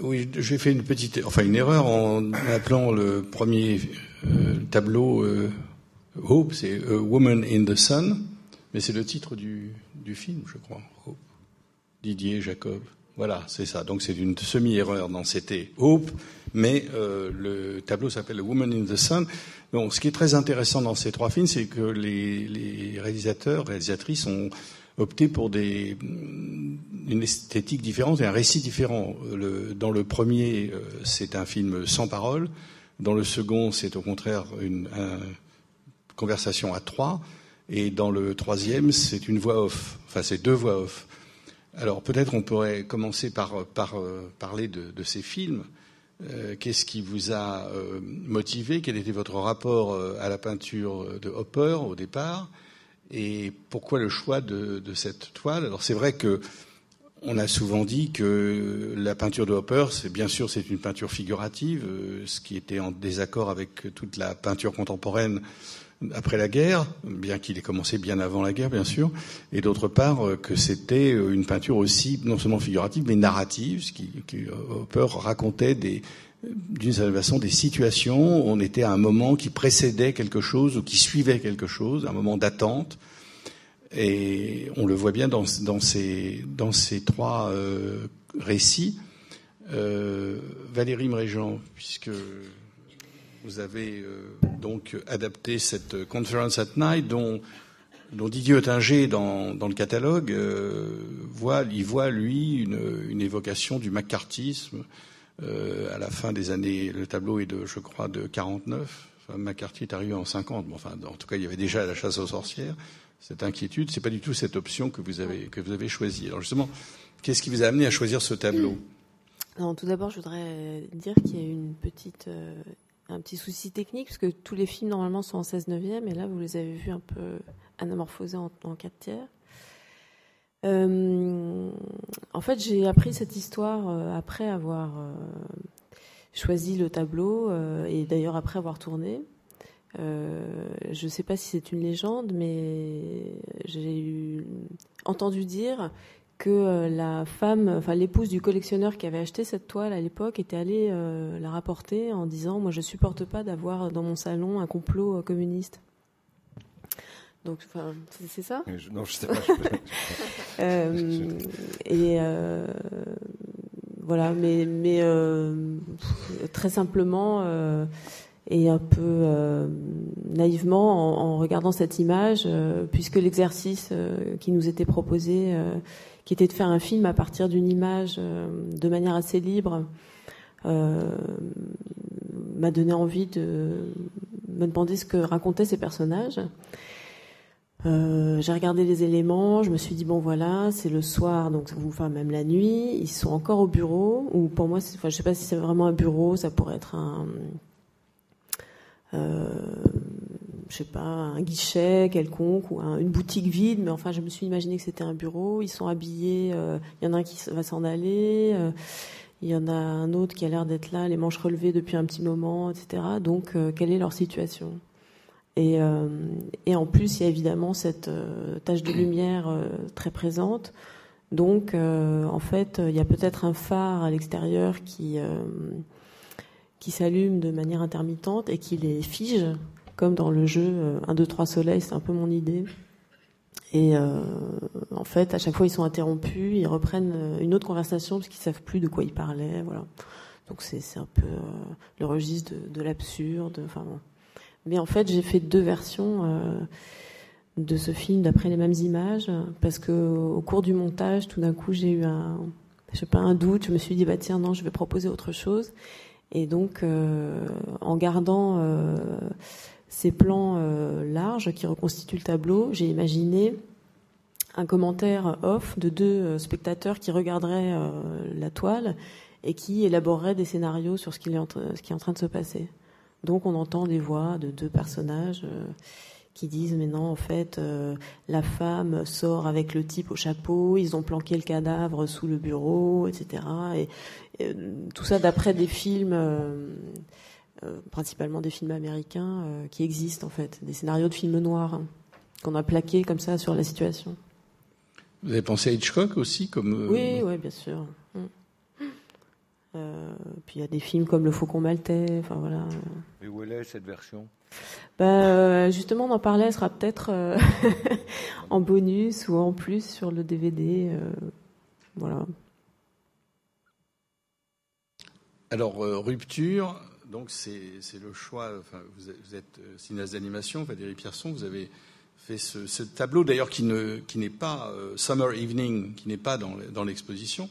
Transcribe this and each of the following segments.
Oui, j'ai fait une petite, enfin une erreur en appelant le premier tableau Hope, c'est A Woman in the Sun, mais c'est le titre du, du film, je crois. Hope. Didier Jacob. Voilà, c'est ça. Donc c'est une semi-erreur dans c'était Hope, mais euh, le tableau s'appelle Woman in the Sun. Donc ce qui est très intéressant dans ces trois films, c'est que les, les, réalisateurs, réalisatrices ont opté pour une esthétique différente et un récit différent. Dans le premier, euh, c'est un film sans parole. Dans le second, c'est au contraire une conversation à trois. Et dans le troisième, c'est une voix off. Enfin, c'est deux voix off. Alors peut-être on pourrait commencer par, euh, parler de, ces films. Euh, Qu'est-ce qui vous a motivé? Quel était votre rapport à la peinture de Hopper au départ? Et pourquoi le choix de, de cette toile? Alors c'est vrai que on a souvent dit que la peinture de Hopper, c'est bien sûr c'est une peinture figurative, ce qui était en désaccord avec toute la peinture contemporaine après la guerre, bien qu'il ait commencé bien avant la guerre, bien sûr, et d'autre part euh, que c'était euh, une peinture aussi non seulement figurative mais narrative, ce qui, qui euh, Hopper racontait des d'une certaine façon des situations. On était à un moment qui précédait quelque chose ou qui suivait quelque chose, un moment d'attente. Et on le voit bien dans, dans, ces, trois euh, récits. Euh, Valérie Mréjean, puisque vous avez euh, donc adapté cette Conference at Night dont, dont Didier Oettinger, dans, dans le catalogue, voit, il voit, lui, une, une évocation du macartisme à la fin des années. Le tableau est de, je crois, de 49. Enfin, McCarthy est arrivé en 50. Bon, enfin, en tout cas, il y avait déjà la chasse aux sorcières. Cette inquiétude, c'est pas du tout cette option que vous avez, que vous avez choisie. Alors justement, qu'est-ce qui vous a amené à choisir ce tableau? Tout d'abord, je voudrais dire qu'il y a une petite euh, un petit souci technique, parce que tous les films normalement sont en 16 neuvième, et là vous les avez vus un peu anamorphosés en, en 4 tiers. Euh, en fait, j'ai appris cette histoire euh, après avoir euh, choisi le tableau, euh, et d'ailleurs après avoir tourné. Je ne sais pas si c'est une légende, mais j'ai entendu dire que la femme, enfin l'épouse du collectionneur qui avait acheté cette toile à l'époque était allée la rapporter en disant moi je supporte pas d'avoir dans mon salon un complot communiste. Donc, enfin, c'est ça? Je, Non, je sais pas. Je sais pas. euh, et euh, voilà, mais, mais très simplement et un peu euh, naïvement en, en, regardant cette image, euh, puisque l'exercice euh, qui nous était proposé, qui était de faire un film à partir d'une image de manière assez libre, m'a donné envie de me demander ce que racontaient ces personnages. Euh, j'ai regardé les éléments, je me suis dit bon voilà, c'est le soir, donc enfin même la nuit, ils sont encore au bureau. Ou pour moi, enfin, je sais pas si c'est vraiment un bureau, ça pourrait être un, euh, sais pas, un guichet quelconque ou un, une boutique vide, mais enfin, je me suis imaginé que c'était un bureau. Ils sont habillés. Euh, il y en a un qui va s'en aller. Il y en a un autre qui a l'air d'être là, les manches relevées depuis un petit moment, etc. Donc, quelle est leur situation? Et, euh, et, en plus, il y a évidemment cette euh, tache de lumière très présente. Donc, en fait, il y a peut-être un phare à l'extérieur qui qui s'allument de manière intermittente et qui les fige, comme dans le jeu 1, 2, 3 soleil, c'est un peu mon idée. Et euh, en fait, à chaque fois, ils sont interrompus, ils reprennent euh, une autre conversation parce qu'ils savent plus de quoi ils parlaient. Voilà. Donc c'est un peu euh, le registre de, de l'absurde. Enfin bon. Mais en fait, j'ai fait deux versions euh, de ce film d'après les mêmes images parce que au cours du montage, tout d'un coup, j'ai eu un, je sais pas, un doute. Je me suis dit bah tiens non, je vais proposer autre chose. Et donc, euh, en gardant euh, ces plans larges qui reconstituent le tableau, j'ai imaginé un commentaire off de deux spectateurs qui regarderaient la toile et qui élaboreraient des scénarios sur ce qui est en train de se passer. Donc, on entend des voix de deux personnages qui disent mais non en fait euh, la femme sort avec le type au chapeau, ils ont planqué le cadavre sous le bureau, etc. Et, et tout ça d'après des films, euh, euh, principalement des films américains qui existent en fait, des scénarios de films noirs hein, qu'on a plaqués comme ça sur la situation. Vous avez pensé à Hitchcock aussi comme Oui, oui, bien sûr. Puis il y a des films comme Le Faucon Maltais, enfin voilà. Et où elle est cette version? Bah, Justement, on en parlait, elle sera peut-être euh, en bonus ou en plus sur le DVD. Euh, voilà. Alors, Rupture, donc c'est le choix, enfin, vous, êtes cinéaste d'animation, Valérie Pierson, vous avez fait ce, tableau d'ailleurs qui n'est qui pas Summer Evening, qui n'est pas dans l'exposition.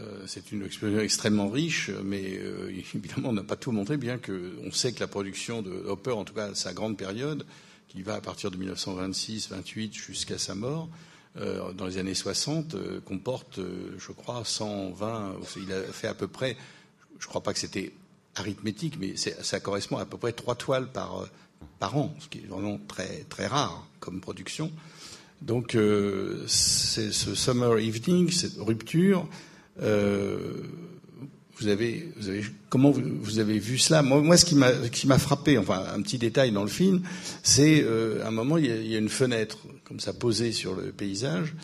Euh, c'est une expérience extrêmement riche, mais euh, évidemment, on n'a pas tout montré, bien qu'on sait que la production de Hopper, en tout cas sa grande période, qui va à partir de 1926-28 jusqu'à sa mort, euh, dans les années 60, comporte, je crois, 120. Il a fait à peu près, je ne crois pas que c'était arithmétique, mais ça correspond à, peu près trois toiles par, an, ce qui est vraiment très, très rare comme production. Donc, c'est ce Summer Evening, cette rupture, vous avez, vous avez, comment vous, avez vu cela? Moi, moi, ce qui m'a, qui m'a frappé, enfin un petit détail dans le film, c'est euh, un moment il y, a, il y, a, une fenêtre comme ça posée sur le paysage,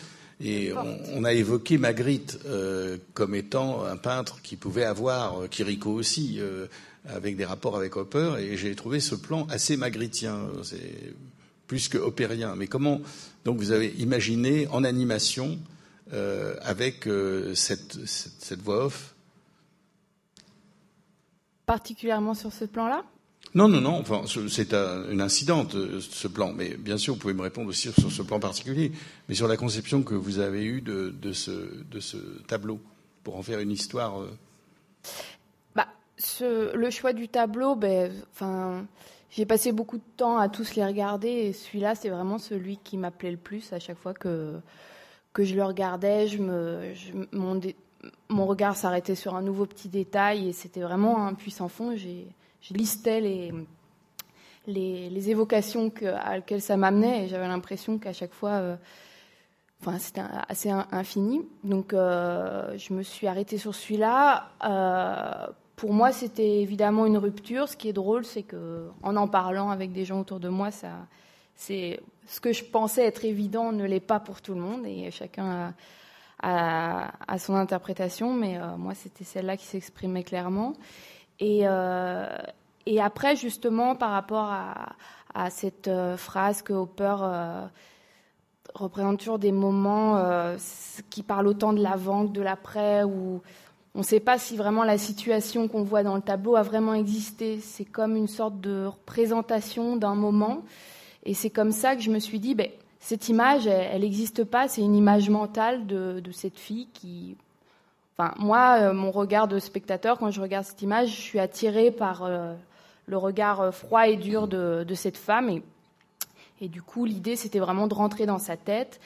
et on, on a évoqué Magritte euh, comme étant un peintre qui pouvait avoir Kiriko aussi, euh, avec des rapports avec Hopper, et j'ai trouvé ce plan assez magrittien, c'est plus que opérien. Mais comment donc vous avez imaginé en animation euh, avec euh, cette, cette, voix off Particulièrement sur ce plan-là? Non, non, non. Enfin, c'est un, une incidente, euh, ce plan. Mais bien sûr, vous pouvez me répondre aussi sur ce plan particulier. Mais sur la conception que vous avez eue de, de, ce, de ce, tableau, pour en faire une histoire. Bah, ce, le choix du tableau, ben, enfin, j'ai passé beaucoup de temps à tous les regarder. Et celui-là, c'est vraiment celui qui m'appelait le plus à chaque fois que que je le regardais, je me, mon, regard s'arrêtait sur un nouveau petit détail et c'était vraiment un puissant fond. Je listais les, les, évocations à lesquelles ça m'amenait et j'avais l'impression qu'à chaque fois, euh, enfin, c'était assez infini. Donc, euh, je me suis arrêtée sur celui-là. Euh, pour moi, c'était évidemment une rupture. Ce qui est drôle, c'est que en en parlant avec des gens autour de moi, ça, c'est ce que je pensais être évident ne l'est pas pour tout le monde et chacun a, son interprétation, mais euh, moi c'était celle-là qui s'exprimait clairement. Et, euh, après justement par rapport à, cette euh, phrase que Hopper représente toujours des moments qui parlent autant de l'avant que de l'après, où on ne sait pas si vraiment la situation qu'on voit dans le tableau a vraiment existé. C'est comme une sorte de représentation d'un moment. Et c'est comme ça que je me suis dit, ben, cette image, elle n'existe pas, c'est une image mentale de, cette fille qui... Enfin, moi, euh, mon regard de spectateur, quand je regarde cette image, je suis attirée par euh, le regard euh, froid et dur de, cette femme. Et, du coup, l'idée, c'était vraiment de rentrer dans sa tête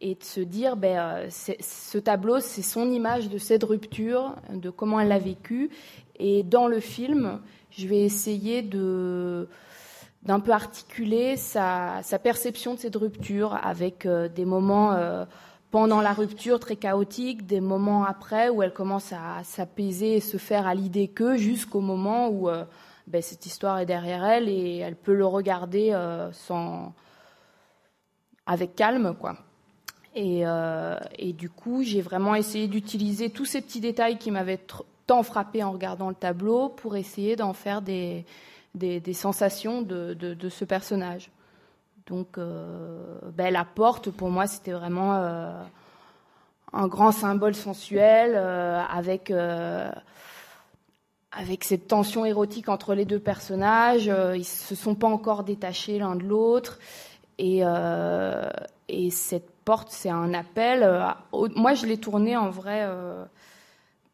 et de se dire, ben, ce tableau, c'est son image de cette rupture, de comment elle l'a vécue. Et dans le film, je vais essayer de d'un peu articuler sa, perception de cette rupture avec euh, des moments euh, pendant la rupture très chaotiques, des moments après où elle commence à s'apaiser et se faire à l'idée que jusqu'au moment où euh, ben, cette histoire est derrière elle et elle peut le regarder sans avec calme quoi. Et, et du coup, j'ai vraiment essayé d'utiliser tous ces petits détails qui m'avaient tant frappé en regardant le tableau pour essayer d'en faire des, des, sensations de, de, ce personnage. Donc, euh, ben, la porte, pour moi, c'était vraiment euh, un grand symbole sensuel euh, avec, avec cette tension érotique entre les deux personnages. ils se sont pas encore détachés l'un de l'autre. Et, et cette porte, c'est un appel. moi, je l'ai tournée en vrai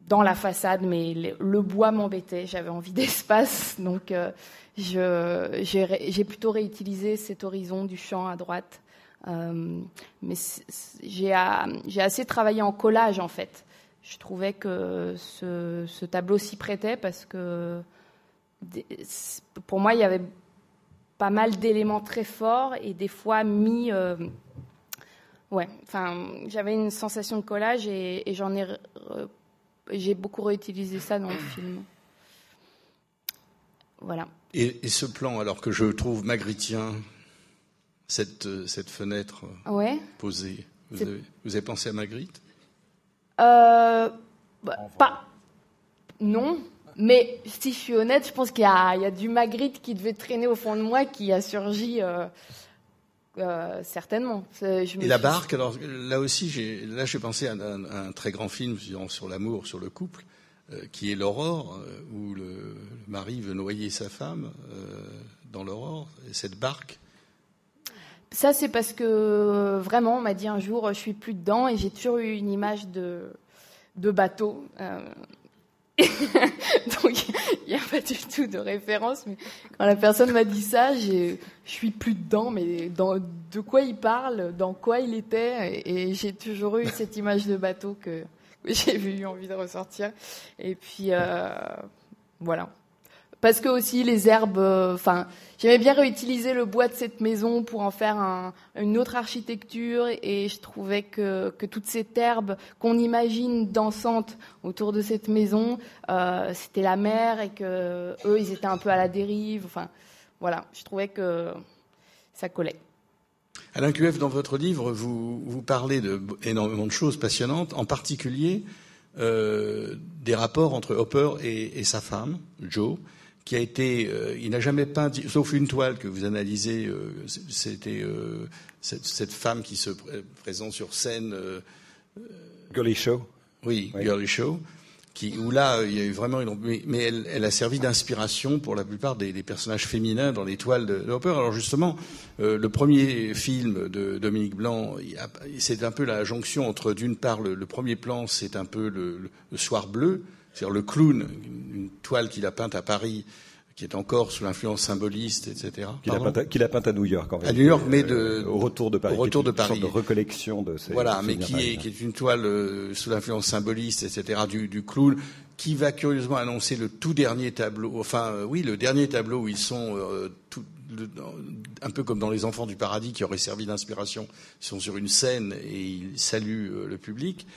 dans la façade, mais le, bois m'embêtait. J'avais envie d'espace, donc euh, j'ai plutôt réutilisé cet horizon du champ à droite. Euh, mais j'ai assez travaillé en collage en fait. Je trouvais que ce, tableau s'y prêtait parce que pour moi il y avait pas mal d'éléments très forts et des fois mis. Euh, ouais, enfin, j'avais une sensation de collage et j'en ai j'ai beaucoup réutilisé ça dans le film. Voilà. Et, ce plan, alors que je trouve magritien, cette, cette fenêtre posée, vous avez, vous pensé à Magritte? Euh, bah, Pas. Non. Mais si je suis honnête, je pense qu'il y, a du Magritte qui devait traîner au fond de moi qui a surgi euh, euh, certainement. et la barque, alors là aussi, j'ai, là j'ai pensé à un, très grand film sur l'amour, sur le couple, euh, qui est l'Aurore, où le, mari veut noyer sa femme dans l'Aurore, et cette barque. Ça, c'est parce que vraiment, on m'a dit un jour, je suis plus dedans, et j'ai toujours eu une image de, de bateau. Donc, il n'y a pas du tout de référence. Mais quand la personne m'a dit ça, je suis plus dedans. Mais de quoi il parle, dans quoi il était, et, j'ai toujours eu cette image de bateau que, j'ai eu envie de ressortir. Et puis, euh, voilà parce que aussi les herbes, euh, enfin, j'aimais bien réutiliser le bois de cette maison pour en faire un, une autre architecture et je trouvais que, que toutes ces herbes qu'on imagine dansantes autour de cette maison, euh, c'était la mer et que eux, ils étaient un peu à la dérive. Enfin, voilà, je trouvais que ça collait. Alain QF, dans votre livre, vous, parlez de énormément de choses passionnantes, en particulier euh, des rapports entre Hopper et sa femme, Joe qui a été, euh, il n'a jamais peint, sauf une toile que vous analysez, euh, c'était euh, cette, femme qui se présente sur scène. Girly Show. Oui, Girly Show. Qui, où là, il y a eu vraiment une, mais, elle, a servi d'inspiration pour la plupart des, personnages féminins dans les toiles de, Hopper. Alors justement, le premier film de Dominique Blanc, c'est un peu la jonction entre, d'une part, le, premier plan, c'est un peu le soir bleu, c'est-à-dire le clown, une toile qu'il a peinte à Paris, qui est encore sous l'influence symboliste, etc. Qu'il a, peinte à, New York, en fait. À New York, mais de, au retour de Paris. Au retour de Paris. Une sorte de recollection de ces. Voilà, mais qui est, qui est, une toile euh, sous l'influence symboliste, etc. Du, du, clown, qui va curieusement annoncer le tout dernier tableau. Enfin, euh, oui, le dernier tableau où ils sont euh, tout, un peu comme dans Les Enfants du Paradis, qui auraient servi d'inspiration. Ils sont sur une scène et ils saluent le public.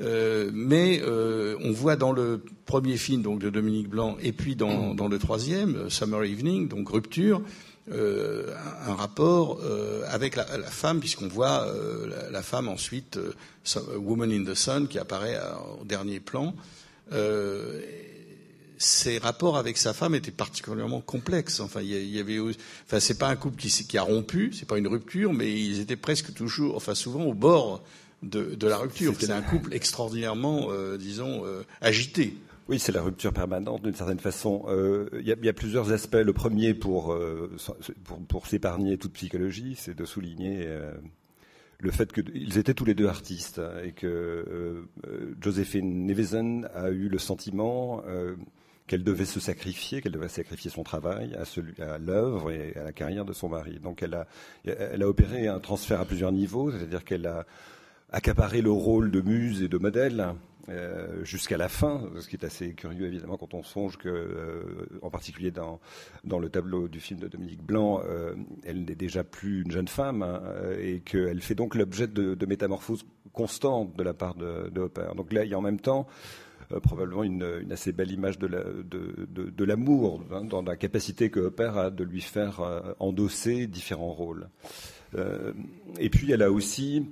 Euh, mais euh, on voit dans le premier film donc de Dominique Blanc et puis dans, dans le troisième, euh, Summer Evening, donc Rupture, euh, un, rapport euh, avec la, la femme, puisqu'on voit la, la, femme ensuite, Woman in the Sun, qui apparaît au dernier plan. ses rapports avec sa femme étaient particulièrement complexes. Enfin, il y, avait, enfin, c'est pas un couple qui, qui a rompu, c'est pas une rupture, mais ils étaient presque toujours, enfin, souvent au bord de, la rupture. C'est un couple extraordinairement, euh, disons, euh, agité. Oui, c'est la rupture permanente d'une certaine façon. Euh, il y, a plusieurs aspects. Le premier, pour, pour, s'épargner toute psychologie, c'est de souligner le fait qu'ils étaient tous les deux artistes hein, et que Josephine Neveson a eu le sentiment qu'elle devait se sacrifier, qu'elle devait sacrifier son travail à, à l'œuvre et à la carrière de son mari. Donc elle a, elle a opéré un transfert à plusieurs niveaux, c'est-à-dire qu'elle a accaparer le rôle de muse et de modèle euh, jusqu'à la fin, ce qui est assez curieux évidemment quand on songe que, euh, en particulier dans, dans le tableau du film de Dominique Blanc, euh, elle n'est déjà plus une jeune femme hein, et qu'elle fait donc l'objet de, de, métamorphoses constantes de la part de, de. Donc là, il y a en même temps probablement une, assez belle image de, la, de, l'amour, hein, dans la capacité que Hopper a de lui faire endosser différents rôles. et puis elle a aussi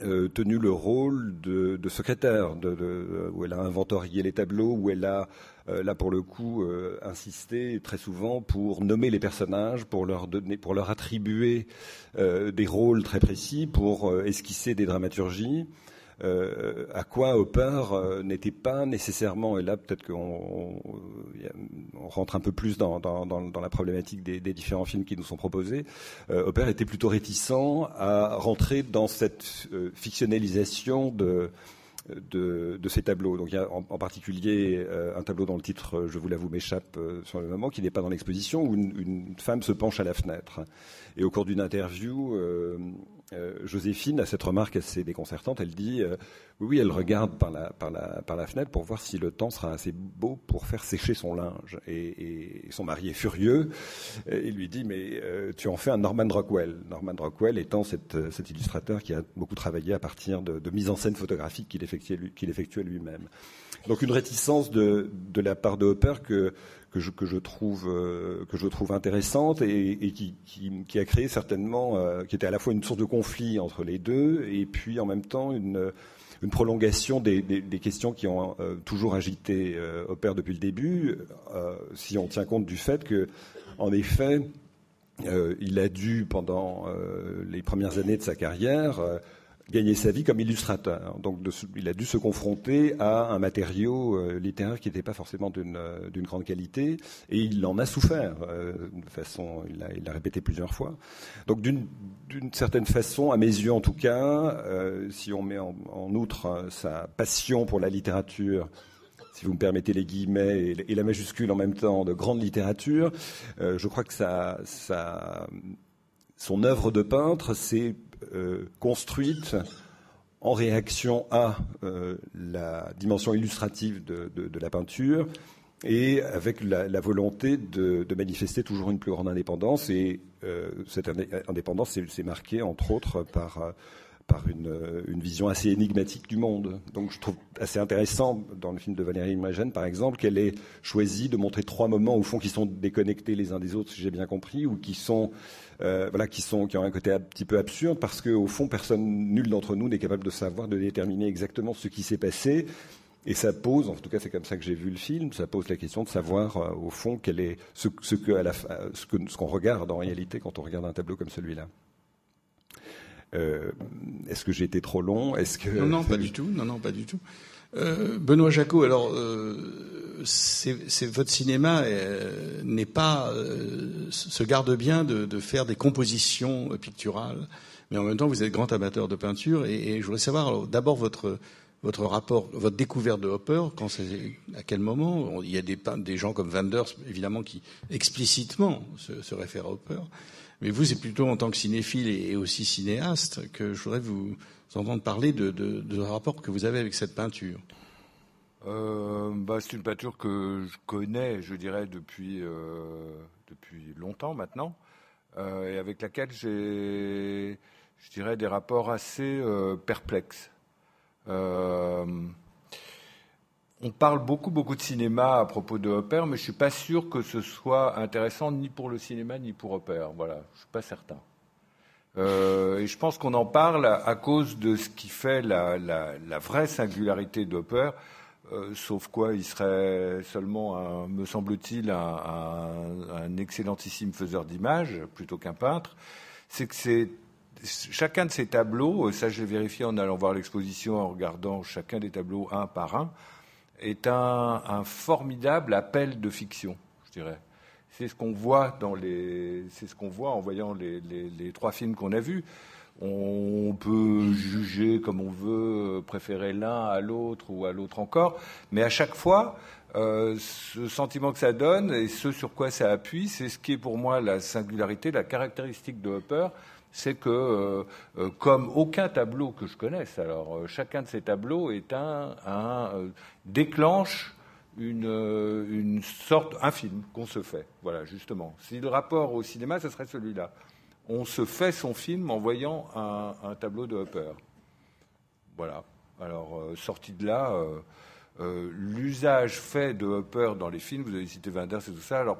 euh, tenu le rôle de, secrétaire, de, où elle a inventorié les tableaux, où elle a, euh, là pour le coup, euh, insisté très souvent pour nommer les personnages, pour leur donner, pour leur attribuer des rôles très précis, pour esquisser des dramaturgies. Euh, à quoi Hopper euh, n'était pas nécessairement, et là peut-être qu'on on, rentre un peu plus dans, la problématique des, différents films qui nous sont proposés, euh, Hopper était plutôt réticent à rentrer dans cette fictionnalisation de, de, ces tableaux. Donc il y a en, particulier un tableau dont le titre, je vous l'avoue, m'échappe sur le moment, qui n'est pas dans l'exposition, où une, femme se penche à la fenêtre. Et au cours d'une interview, euh, Joséphine a cette remarque assez déconcertante. Elle dit euh, oui, elle regarde par la, fenêtre pour voir si le temps sera assez beau pour faire sécher son linge. Et, son mari est furieux. Il lui dit mais euh, tu en fais un Norman Rockwell. Norman Rockwell étant cet illustrateur qui a beaucoup travaillé à partir de, de mise en scène photographique qu'il effectuait, qu'il effectuait lui-même. Donc une réticence de, de la part de Hopper que que je, trouve euh, que je trouve intéressante et, qui, a créé certainement euh, qui était à la fois une source de conflit entre les deux et puis en même temps une prolongation des, questions qui ont toujours agité Hopper depuis le début, si on tient compte du fait que, en effet, il a dû, pendant les premières années de sa carrière, gagner sa vie comme illustrateur. Donc il a dû se confronter à un matériau euh, littéraire qui n'était pas forcément euh, d'une grande qualité, et il en a souffert. Euh, de façon, il l'a répété plusieurs fois. Donc d'une certaine façon, à mes yeux en tout cas, si on met en, outre sa passion pour la littérature, si vous me permettez les guillemets et, la majuscule en même temps, de grande littérature, je crois que son œuvre de peintre, c'est construite en réaction à euh, la dimension illustrative de, la peinture et avec la, volonté de, manifester toujours une plus grande indépendance. Et euh, cette indépendance s'est marquée, entre autres, par par une, une, vision assez énigmatique du monde. Donc je trouve assez intéressant dans le film de Valérie Imagène, par exemple, qu'elle ait choisi de montrer trois moments au fond qui sont déconnectés les uns des autres, si j'ai bien compris, ou qui sont euh, voilà, qui sont qui ont un côté un petit peu absurde parce qu'au fond, personne, nul d'entre nous n'est capable de savoir, de déterminer exactement ce qui s'est passé. Et ça pose, en tout cas c'est comme ça que j'ai vu le film, ça pose la question de savoir euh, au fond quel est ce, ce qu'on regarde en réalité quand on regarde un tableau comme celui-là. Euh, est-ce que j'ai été trop long? Est-ce que non, non, pas du tout. Non, non, pas du tout. Euh, Benoît Jacot, alors euh, c'est votre cinéma n'est pas se garde bien de, faire des compositions picturales, mais en même temps vous êtes grand amateur de peinture et, je voudrais savoir d'abord votre votre rapport, votre découverte de Hopper, quand à quel moment? Il y a des, des gens comme Wenders, évidemment, qui explicitement se, se réfèrent à Hopper. Mais vous, c'est plutôt en tant que cinéphile et aussi cinéaste que je voudrais vous entendre parler de, de, rapport que vous avez avec cette peinture. Euh, bah, c'est une peinture que je connais, je dirais, depuis, euh, depuis longtemps maintenant, euh, et avec laquelle j'ai, je dirais, des rapports assez perplexes. On parle beaucoup, beaucoup de cinéma à propos de Hopper, mais je suis pas sûr que ce soit intéressant ni pour le cinéma ni pour Hopper. Voilà, je suis pas certain. Euh, et je pense qu'on en parle à cause de ce qui fait la, vraie singularité d'Hopper, euh, sauf quoi il serait seulement, me semble-t-il, un, excellentissime faiseur d'images plutôt qu'un peintre. C'est que c'est chacun de ces tableaux, ça je l'ai vérifié en allant voir l'exposition, en regardant chacun des tableaux un par un, est un, formidable appel de fiction, je dirais. C'est ce qu'on voit ce qu'on voit en voyant les, trois films qu'on a vus. On peut juger comme on veut, préférer l'un à l'autre ou à l'autre encore, mais à chaque fois, euh, ce sentiment que ça donne et ce sur quoi ça appuie, c'est ce qui est pour moi la singularité, la caractéristique de Hopper, c'est que, euh, euh, comme aucun tableau que je connaisse, alors euh, chacun de ces tableaux est un, déclenche une, une, sorte, un film qu'on se fait. Voilà, justement. Si le rapport au cinéma, ce serait celui-là. On se fait son film en voyant un, tableau de Hopper. Voilà. Alors, sorti de là, l'usage fait de Hopper dans les films, vous avez cité Wenders et tout ça, alors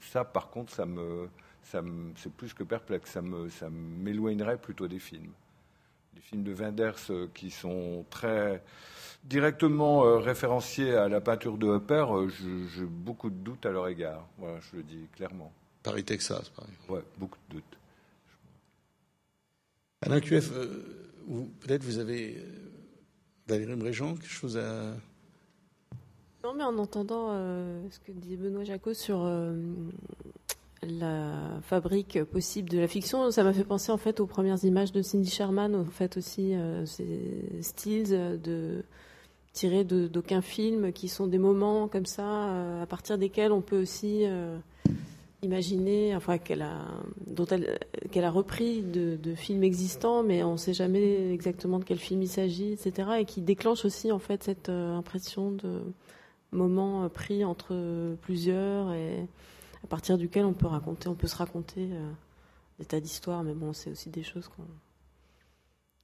ça, par contre, ça me c'est plus que perplexe. Ça, m'éloignerait plutôt des films. Les films de Wenders euh, qui sont très directement euh, référenciés à la peinture de Hopper, euh, j'ai beaucoup de doutes à leur égard. Voilà, je le dis clairement. Paris, Texas, par exemple. Ouais, beaucoup de doutes. Alain QF, peut-être vous avez, Valérie Mréjean, quelque chose à. Non, mais en entendant ce que dit Benoît Jacot sur la fabrique possible de la fiction, ça m'a fait penser en fait aux premières images de Cindy Sherman, en fait aussi euh, ces styles de tirés d'aucun film, qui sont des moments comme ça, euh, à partir desquels on peut aussi euh, imaginer, enfin qu'elle a, dont elle, qu'elle a repris de, films existants, mais on ne sait jamais exactement de quel film il s'agit, etc., et qui déclenche aussi en fait cette impression de moments pris entre plusieurs à partir duquel on peut raconter, on peut se raconter euh, des tas d'histoires, mais bon, c'est aussi des choses qu'on.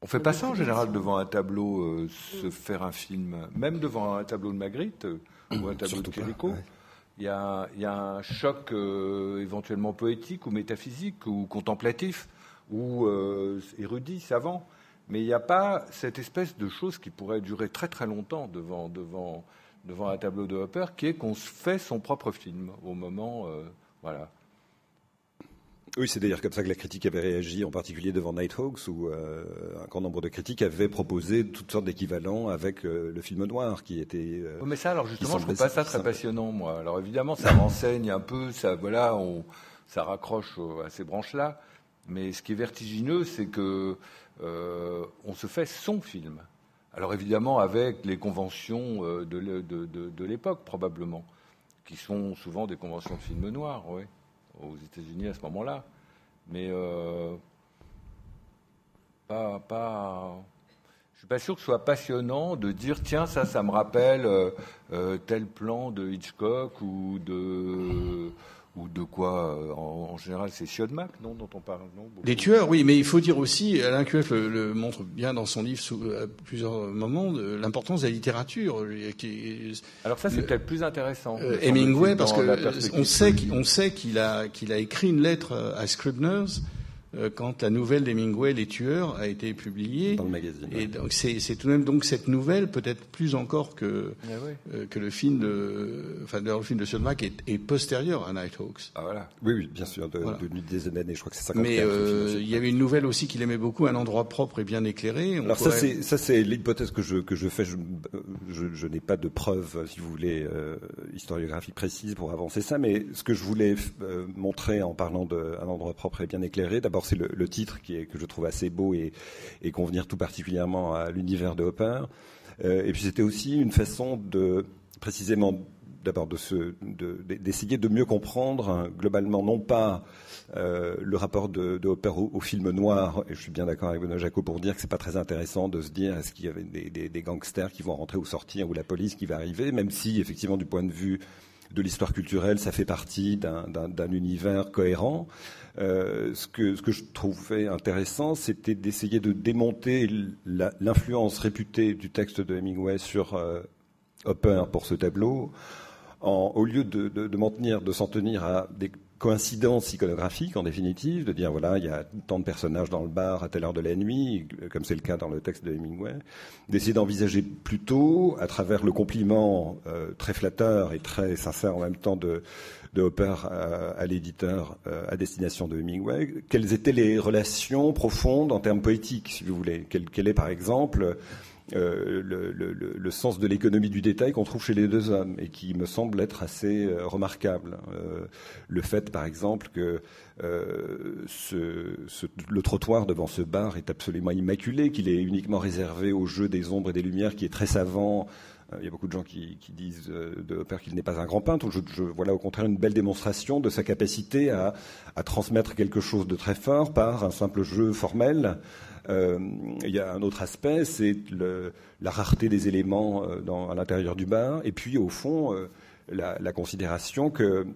On fait pas ça en général devant un tableau, euh, se faire un film, même devant un tableau de Magritte euh, ou un tableau de Quirico. Il y, a, il y, a, un choc éventuellement poétique ou métaphysique ou contemplatif ou érudit, savant. mais il n'y a pas cette espèce de chose qui pourrait durer très très longtemps devant, devant, devant un tableau de Hopper, qui est qu'on fait son propre film au moment. Euh, voilà. Oui, c'est d'ailleurs comme ça que la critique avait réagi, en particulier devant Nighthawks, où euh, un grand nombre de critiques avaient proposé toutes sortes d'équivalents avec euh, le film noir, qui était. mais ça, alors justement, je trouve pas ça très passionnant, moi. Alors évidemment, ça renseigne un peu, ça, voilà, on, ça raccroche à ces branches-là. Mais ce qui est vertigineux, c'est que on se fait son film. Alors évidemment avec les conventions euh, de, l'époque probablement, qui sont souvent des conventions de films noirs, oui, aux États-Unis à ce moment-là. Mais euh, pas, pas, je suis pas sûr que ce soit passionnant de dire tiens ça, ça me rappelle tel plan de Hitchcock ou de ou de quoi euh, en, général c'est Siodmak non dont on parle non des tueurs oui mais il faut dire aussi Alain Cueff le, montre bien dans son livre à plusieurs moments l'importance de la littérature alors ça c'est peut-être plus intéressant euh, Hemingway parce que on sait qu'on sait qu'il a qu'il a écrit une lettre à Scribner's euh, quand la nouvelle d'Hemingway, Les Tueurs, a été publiée. Dans le magazine. Et donc c'est, tout de même donc cette nouvelle, peut-être plus encore que ah euh, que le film de, enfin le film de Sudmack est, est, postérieur à Nighthawks. Ah voilà. Oui, oui, bien sûr, de, de, des années. Je crois que c'est 50 Mais euh, il y avait une nouvelle aussi qu'il aimait beaucoup, un endroit propre et bien éclairé. Alors ça c'est ça c'est l'hypothèse que je que je fais. Je, je, je n'ai pas de preuves, si vous voulez, euh, historiographiques précises pour avancer ça. Mais ce que je voulais montrer en parlant d'un endroit propre et bien éclairé, d'abord c'est le, titre qui est, que je trouve assez beau et, convenir tout particulièrement à l'univers de Hopper. Euh, et puis c'était aussi une façon de précisément d'abord d'essayer de, mieux comprendre hein, globalement non pas euh, le rapport de, Hopper au, film noir, et je suis bien d'accord avec Benoît Jacot pour dire que c'est pas très intéressant de se dire est-ce qu'il y avait des, des, gangsters qui vont rentrer ou sortir ou la police qui va arriver, même si effectivement du point de vue de l'histoire culturelle, ça fait partie d'un univers cohérent. Euh, ce, que, je trouvais intéressant, c'était d'essayer de démonter l'influence réputée du texte de Hemingway sur euh, Hopper pour ce tableau, au lieu de, de, de, de s'en tenir à des coïncidence iconographique en définitive, de dire voilà, il y a tant de personnages dans le bar à telle heure de la nuit, comme c'est le cas dans le texte de Hemingway, d'essayer d'envisager plutôt, à travers le compliment euh, très flatteur et très sincère en même temps de, de Hopper à, l'éditeur euh, à destination de Hemingway, quelles étaient les relations profondes en termes poétiques, si vous voulez? Quel, est par exemple euh, le, sens de l'économie du détail qu'on trouve chez les deux hommes et qui me semble être assez euh, remarquable. Euh, le fait, par exemple, que le trottoir devant ce bar est absolument immaculé, qu'il est uniquement réservé au jeu des ombres et des lumières, qui est très savant. Il y a beaucoup de gens qui, disent de Hopper qu'il n'est pas un grand peintre. Voilà au contraire une belle démonstration de sa capacité à transmettre quelque chose de très fort par un simple jeu formel. Euh, il y a un autre aspect, c'est la rareté des éléments euh, à l'intérieur du bar, et puis au fond, euh, la, considération que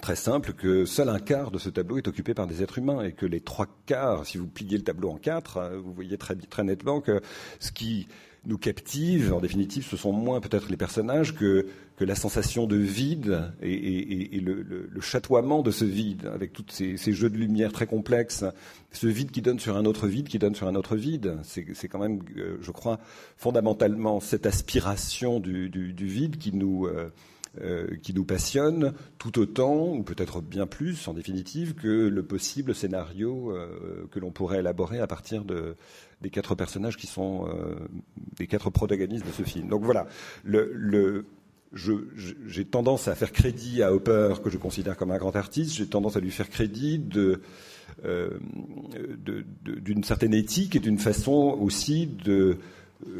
très simple que seul un quart de ce tableau est occupé par des êtres humains et que les trois quarts, si vous pliez le tableau en quatre, vous voyez très nettement que ce qui nous captive, en définitive, ce sont moins peut-être les personnages que, que la sensation de vide et, et, et le, le, le, chatoiement de ce vide, avec tous ces, ces, jeux de lumière très complexes, ce vide qui donne sur un autre vide, qui donne sur un autre vide. C'est quand même, euh, je crois, fondamentalement cette aspiration du, du, du vide qui nous... Euh, euh, qui nous passionne tout autant, ou peut-être bien plus en définitive, que le possible scénario euh, que l'on pourrait élaborer à partir de, des quatre personnages qui sont euh, des quatre protagonistes de ce film. Donc voilà, j'ai tendance à faire crédit à Hopper, que je considère comme un grand artiste, j'ai tendance à lui faire crédit euh, d'une certaine éthique et d'une façon aussi de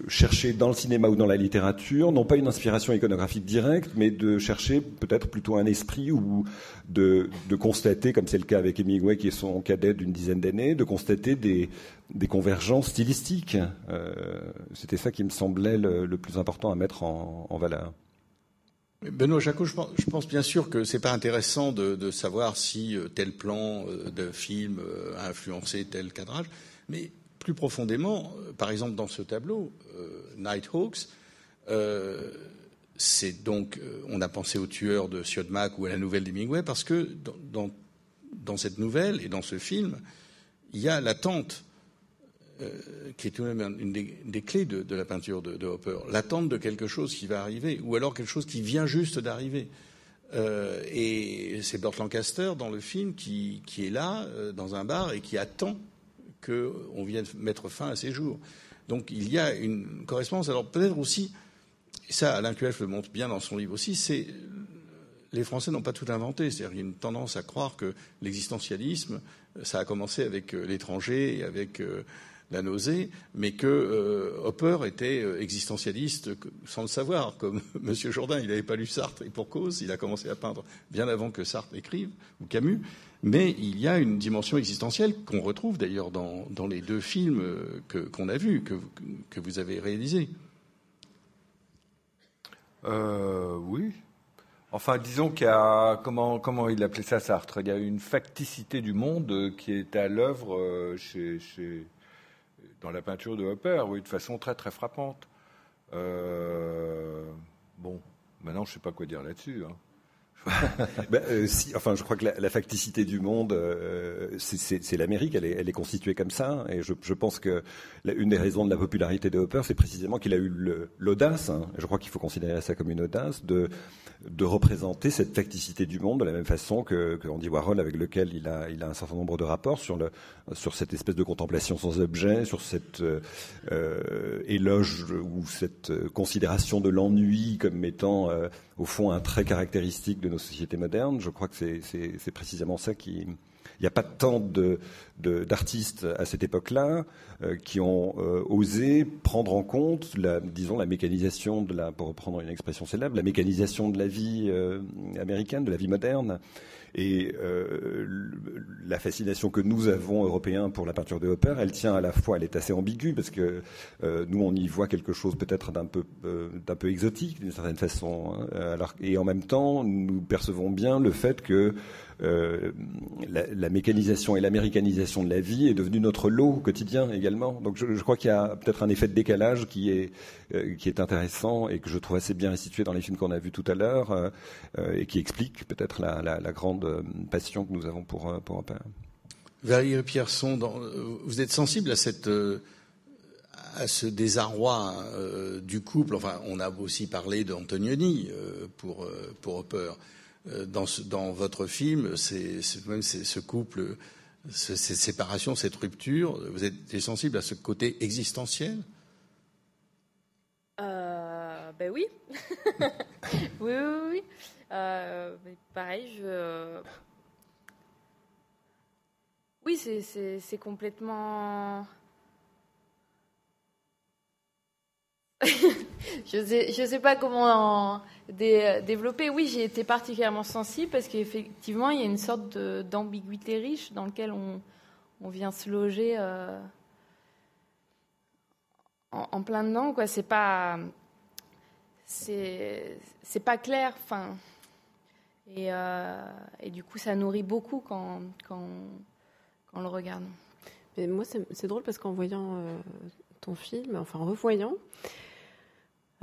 chercher dans le cinéma ou dans la littérature, non pas une inspiration iconographique directe, mais de chercher peut-être plutôt un esprit ou de, de constater, comme c'est le cas avec Hemingway qui est son cadet d'une dizaine d'années, de constater des, des convergences stylistiques. Euh, C'était ça qui me semblait le, plus important à mettre en, en valeur. Benoît Jacot, je pense, je pense, bien sûr que c'est pas intéressant de, de, savoir si euh, tel plan de film a influencé tel cadrage, mais plus profondément, euh, par exemple dans ce tableau, euh, Nighthawks, euh, c'est donc, on a pensé au tueur de Siodmak ou à la nouvelle d'Hemingway parce que dans, cette nouvelle et dans ce film, il y a l'attente qui est tout de même une des, clés de, la peinture de, Hopper, l'attente de quelque chose qui va arriver, ou alors quelque chose qui vient juste d'arriver. et c'est Burt Lancaster dans le film qui est là, dans un bar, et qui attend qu'on vienne mettre fin à ses jours. Donc il y a une correspondance. Alors peut-être aussi, ça Alain Cueff le montre bien dans son livre aussi, c'est les Français n'ont pas tout inventé. C'est-à-dire qu'il y a une tendance à croire que l'existentialisme, ça a commencé avec euh, l'étranger, avec euh, la nausée, mais que euh, Hopper était existentialiste sans le savoir, comme M. Jourdain, il n'avait pas lu Sartre, et pour cause, il a commencé à peindre bien avant que Sartre écrive, ou Camus, mais il y a une dimension existentielle qu'on retrouve d'ailleurs dans, les deux films qu'on a vus, que, que, vous avez réalisés. oui, Enfin, disons qu'il y a comment comment il appelait ça Sartre? Il y a une facticité du monde qui est à l'œuvre euh, chez, dans la peinture de Hopper, oui, de façon très très frappante. Euh, bon, maintenant je sais pas quoi dire là-dessus. Hein. ben, euh, enfin, je crois que la, facticité du monde, euh, c'est l'Amérique, elle est, constituée comme ça. Et je, pense que une des raisons de la popularité de Hopper, c'est précisément qu'il a eu l'audace, hein, je crois qu'il faut considérer ça comme une audace, de, représenter cette facticité du monde de la même façon que, Andy Warhol, avec lequel il a, un certain nombre de rapports sur, cette espèce de contemplation sans objet, sur cette euh, éloge ou cette considération de l'ennui comme étant euh, au fond un trait caractéristique de sociétés modernes. Je crois que c'est précisément ça qui. Il n'y a pas tant d'artistes à cette époque-là euh, qui ont euh, osé prendre en compte, la, disons, la mécanisation de la, pour reprendre une expression célèbre, la mécanisation de la vie euh, américaine, de la vie moderne, et euh, la fascination que nous avons, Européens, pour la peinture de Hopper, elle tient à la fois, elle est assez ambiguë, parce que euh, nous, on y voit quelque chose peut-être d'un peu, euh, peu exotique, d'une certaine façon. Hein. alors, et en même temps, nous percevons bien le fait que euh, la, mécanisation et l'américanisation de la vie est devenue notre lot quotidien également. Donc je, crois qu'il y a peut-être un effet de décalage qui est, euh, qui est intéressant et que je trouve assez bien restitué dans les films qu'on a vus tout à l'heure euh, et qui explique peut-être la, grande passion que nous avons pour, pour. Valérie Pierson, dans, vous êtes sensible à ce désarroi euh, du couple? Enfin, on a aussi parlé d'Antonioni euh, pour Hopper. Euh, dans, votre film, c'est même ce couple, cette séparation, cette rupture, vous êtes sensible à ce côté existentiel? Euh, Ben oui. oui, oui, oui. Euh, pareil, je. Oui, c'est complètement. je sais, je sais pas comment développer. Oui, j'ai été particulièrement sensible parce qu'effectivement, il y a une sorte d'ambiguïté riche dans laquelle on, vient se loger euh, en, plein dedans. Quoi, c'est pas, pas clair. Enfin, et, euh, et, du coup, ça nourrit beaucoup quand, quand, quand on le regarde. Mais moi, c'est drôle parce qu'en voyant euh, ton film, enfin en revoyant,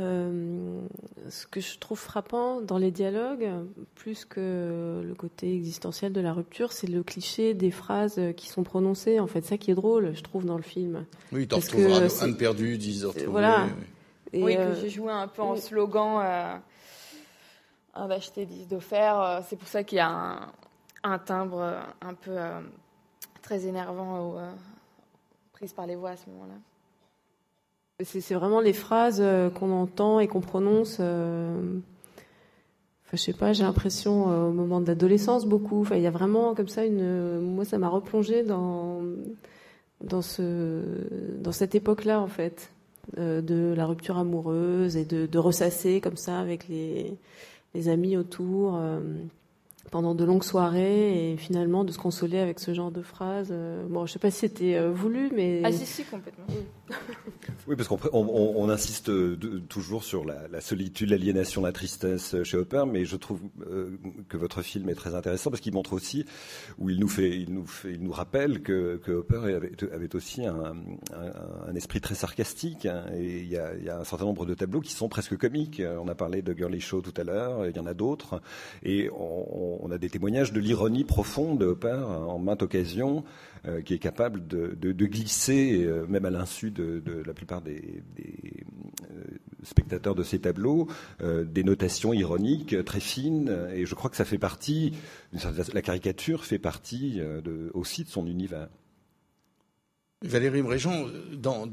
euh, ce que je trouve frappant dans les dialogues, plus que le côté existentiel de la rupture, c'est le cliché des phrases qui sont prononcées. En fait, ça qui est drôle, je trouve, dans le film. Oui, t'en retrouveras un perdu, dix heures Voilà. Et oui, que euh, j'ai joué un peu en slogan euh, un d'acheter, dix d'offert. C'est pour ça qu'il y a un, un, timbre un peu très énervant prise par les voix à ce moment-là. C'est vraiment les phrases euh, qu'on entend et qu'on prononce. Euh, enfin, je sais pas, j'ai l'impression euh, au moment de l'adolescence beaucoup. Il y a vraiment comme ça une. Moi, ça m'a replongé dans dans ce dans cette époque-là en fait, de la rupture amoureuse et de, de, ressasser comme ça avec les les amis autour pendant de longues soirées et finalement de se consoler avec ce genre de phrases. Euh, bon, je sais pas si c'était euh, voulu, mais ah si si complètement. oui, parce qu'on on, on, insiste de, toujours sur la, la solitude, l'aliénation, la tristesse chez Hopper, mais je trouve euh, que votre film est très intéressant parce qu'il montre aussi, où il nous fait, il nous fait, il nous rappelle que, que Hopper avait, avait aussi un, un, un, esprit très sarcastique hein, et il y, a, il y, a, un certain nombre de tableaux qui sont presque comiques. On a parlé de Girly Show tout à l'heure, il y en a d'autres et on on, a des témoignages de l'ironie profonde de Hopper en maintes occasions, qui est capable de, glisser, même à l'insu de, la plupart des, spectateurs de ces tableaux, des notations ironiques très fines. Et je crois que ça fait partie, la caricature fait partie aussi de son univers. Valérie Mréjean, dans,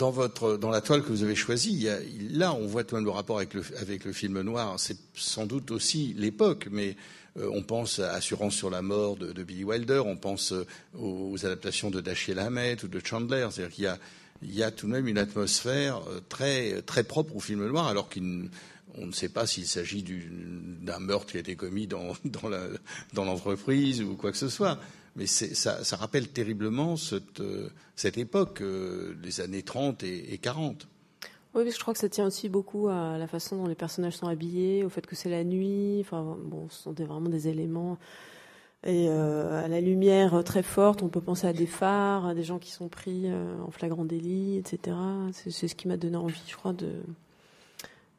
la toile que vous avez choisie, là, on voit tout le rapport avec le, film noir. C'est sans doute aussi l'époque, mais euh, on pense à Assurance sur la mort de, Billy Wilder, on pense euh, aux, adaptations de Dashiell Hammett ou de Chandler. C'est-à-dire qu'il y a, il y a tout de même une atmosphère euh, très, très propre au film noir, alors qu'on ne sait pas s'il s'agit d'un meurtre qui a été commis dans, l'entreprise ou quoi que ce soit mais ça, rappelle terriblement cette, euh, époque, euh, les années 30 et, 40. Oui, parce je crois que ça tient aussi beaucoup à la façon dont les personnages sont habillés, au fait que c'est la nuit. Enfin, bon, ce sont vraiment des éléments. Et euh, à la lumière très forte, on peut penser à des phares, à des gens qui sont pris en flagrant délit, etc. C'est ce qui m'a donné envie, je crois, de,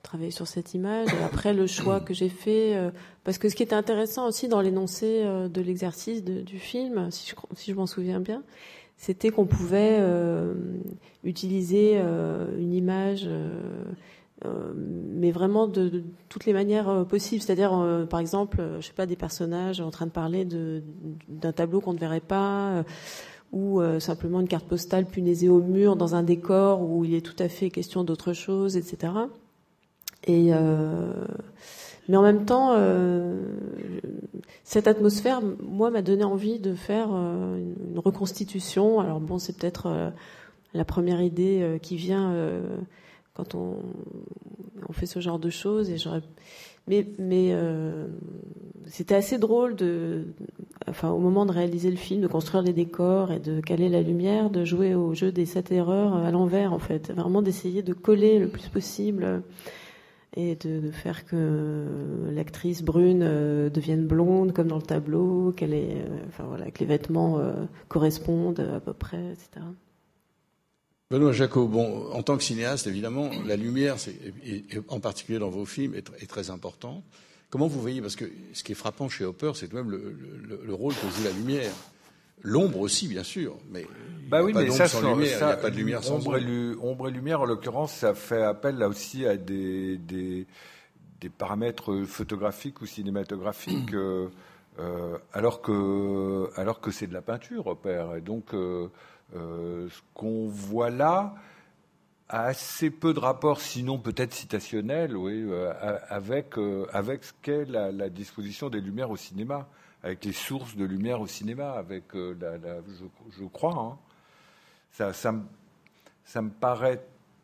travailler sur cette image. Après, le choix que j'ai fait, euh, parce que ce qui était intéressant aussi dans l'énoncé euh, de l'exercice du film, si je, si je m'en souviens bien, c'était qu'on pouvait euh, utiliser une image, mais vraiment de, toutes les manières possibles. C'est-à-dire, par exemple, je sais pas, des personnages en train de parler d'un tableau qu'on ne verrait pas ou simplement une carte postale punaisée au mur dans un décor où il est tout à fait question d'autre chose, etc. Et euh, mais en même temps, euh, cette atmosphère, moi, m'a donné envie de faire euh, une, reconstitution. Alors bon, c'est peut-être la première idée qui vient quand on, fait ce genre de choses. Et mais, mais c'était assez drôle de, enfin, au moment de réaliser le film, de construire les décors et de caler la lumière, de jouer au jeu des sept erreurs à l'envers, en fait, vraiment d'essayer de coller le plus possible et de, faire que l'actrice brune euh, devienne blonde comme dans le tableau, qu'elle est, euh, enfin voilà, que les vêtements euh, correspondent à peu près, etc. Benoît Jacot, bon, en tant que cinéaste, évidemment, la lumière, en particulier dans vos films, est, très importante. Comment vous voyez Parce que ce qui est frappant chez Hopper, c'est tout de même le rôle que joue la lumière. L'ombre aussi, bien sûr, mais bah oui, mais ça, sans lumière, il n'y a pas de lumière sans ombre. Et, ombre et lumière, en l'occurrence, ça fait appel là aussi à des, des, des paramètres photographiques ou cinématographiques, euh, euh, alors que alors que c'est de la peinture, opère. Et donc, euh, ce qu'on voit là a assez peu de rapport, sinon peut-être citationnel, oui, avec avec ce qu'est la, la disposition des lumières au cinéma avec les sources de lumière au cinéma, avec euh, je, crois. Hein. Ça, ça, me, paraît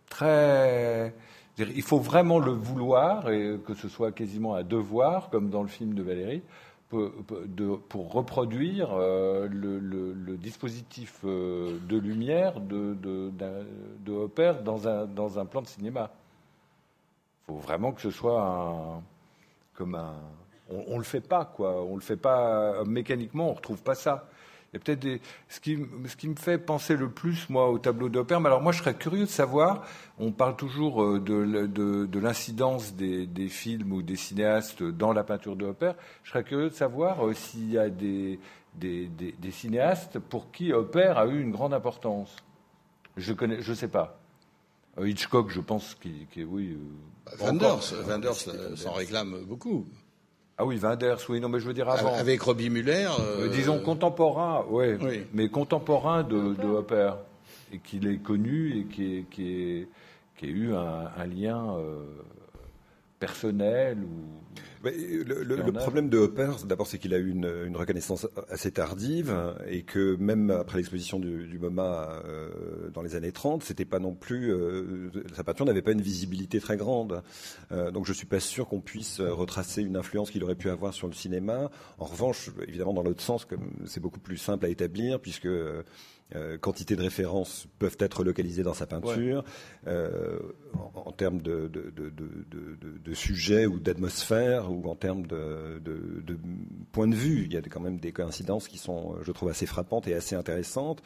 très. Il faut vraiment le vouloir, et que ce soit quasiment un devoir, comme dans le film de Valérie, pour, reproduire euh, le, dispositif euh, de lumière de, de, dans un, dans un plan de cinéma. Il faut vraiment que ce soit comme un, on, ne le fait pas, quoi. On le fait pas mécaniquement, on retrouve pas ça. Il y a peut-être ce qui, ce qui me fait penser le plus, moi, au tableau. Mais alors, moi, je serais curieux de savoir. On parle toujours euh, de, de, l'incidence des, films ou des cinéastes dans la peinture d'Opère. Je serais curieux de savoir euh, s'il y a des, des, cinéastes pour qui Opère a eu une grande importance. Je je sais pas. Euh, Hitchcock, je pense qu'il, oui. Wenders, Wenders s'en réclame beaucoup. Ah oui, Wenders, oui, non, mais je veux dire avant. Avec Robbie Muller. Euh, disons contemporain, ouais, oui, mais contemporain de, de Hopper, et qu'il est connu et qui, qui, qui a eu un, lien euh, personnel ou le, problème de Hopper, d'abord, c'est qu'il a eu une, reconnaissance assez tardive et que même après l'exposition du, MoMA euh, dans les années 30, c'était pas non plus euh, sa peinture n'avait pas une visibilité très grande. Euh, donc, je suis pas sûr qu'on puisse retracer une influence qu'il aurait pu avoir sur le cinéma. En revanche, évidemment, dans l'autre sens, c'est beaucoup plus simple à établir puisque euh, quantité de références peuvent être localisées dans sa peinture. Euh, en, termes de, de, de, de, sujets ou d'atmosphère, ou en termes de, de, de point de vue. Il y a quand même des coïncidences qui sont, je trouve, assez frappantes et assez intéressantes.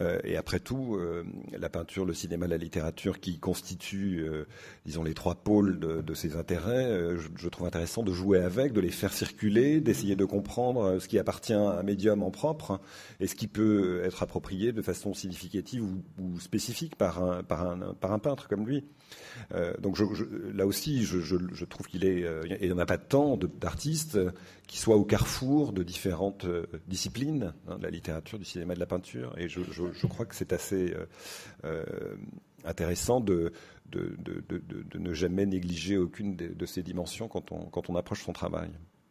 Euh, et après tout, euh, la peinture, le cinéma, la littérature, qui constituent, euh, disons, les trois pôles de, ces intérêts, je, trouve intéressant de jouer avec, de les faire circuler, d'essayer de comprendre ce qui appartient à un médium en propre et ce qui peut être approprié de façon significative ou, spécifique par un peintre comme lui. Euh, donc là aussi, je, trouve qu'il est, euh, n'y en a pas tant d'artistes qui soient au carrefour de différentes euh, disciplines, hein, de la littérature, du cinéma, de la peinture, et je, crois que c'est assez intéressant de ne jamais négliger aucune de, ces dimensions quand on, approche son travail.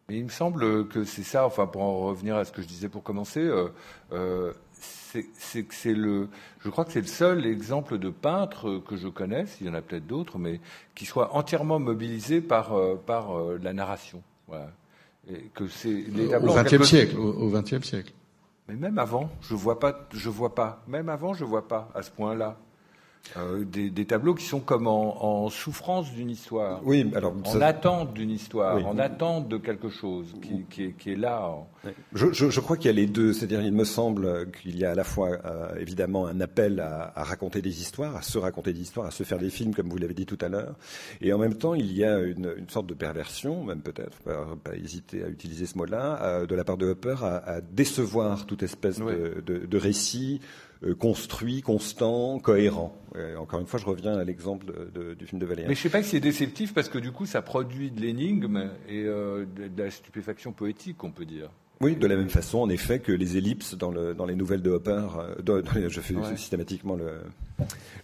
Il me semble que c'est ça, enfin pour en revenir à ce que je disais pour commencer, c'est que c'est le, je crois que c'est le seul exemple de peintre que je connaisse, il y en a peut-être d'autres, mais qui soit entièrement mobilisé par, euh, par euh, la narration. Voilà. Et que c'est les au XXe siècle, au XXe siècle. Mais même avant, je vois pas, je vois pas. Même avant, je vois pas à ce point-là. Euh, des, des, tableaux qui sont comme en, en souffrance d'une histoire, oui, alors, en attente d'une histoire, en attente de quelque chose qui, qui, est, qui est, là. Je, je, je, crois qu'il y a les deux, c'est-à-dire il me semble qu'il y a à la fois euh, évidemment un appel à, à, raconter des histoires, à se raconter des histoires, à se faire des films comme vous l'avez dit tout à l'heure, et en même temps il y a une, une sorte de perversion, même peut-être, pas, pas, hésiter à utiliser ce mot-là, euh, de la part de Hopper à, à décevoir toute espèce de, de, de récit construit, constant, cohérent. encore une fois, je reviens à l'exemple du film de Valérian. Mais je ne sais pas si c'est déceptif parce que du coup, ça produit de l'énigme et euh, de la stupéfaction poétique, on peut dire. Oui, de la même façon, en effet, que les ellipses dans, le, dans les nouvelles de Hopper, euh, je fais systématiquement le,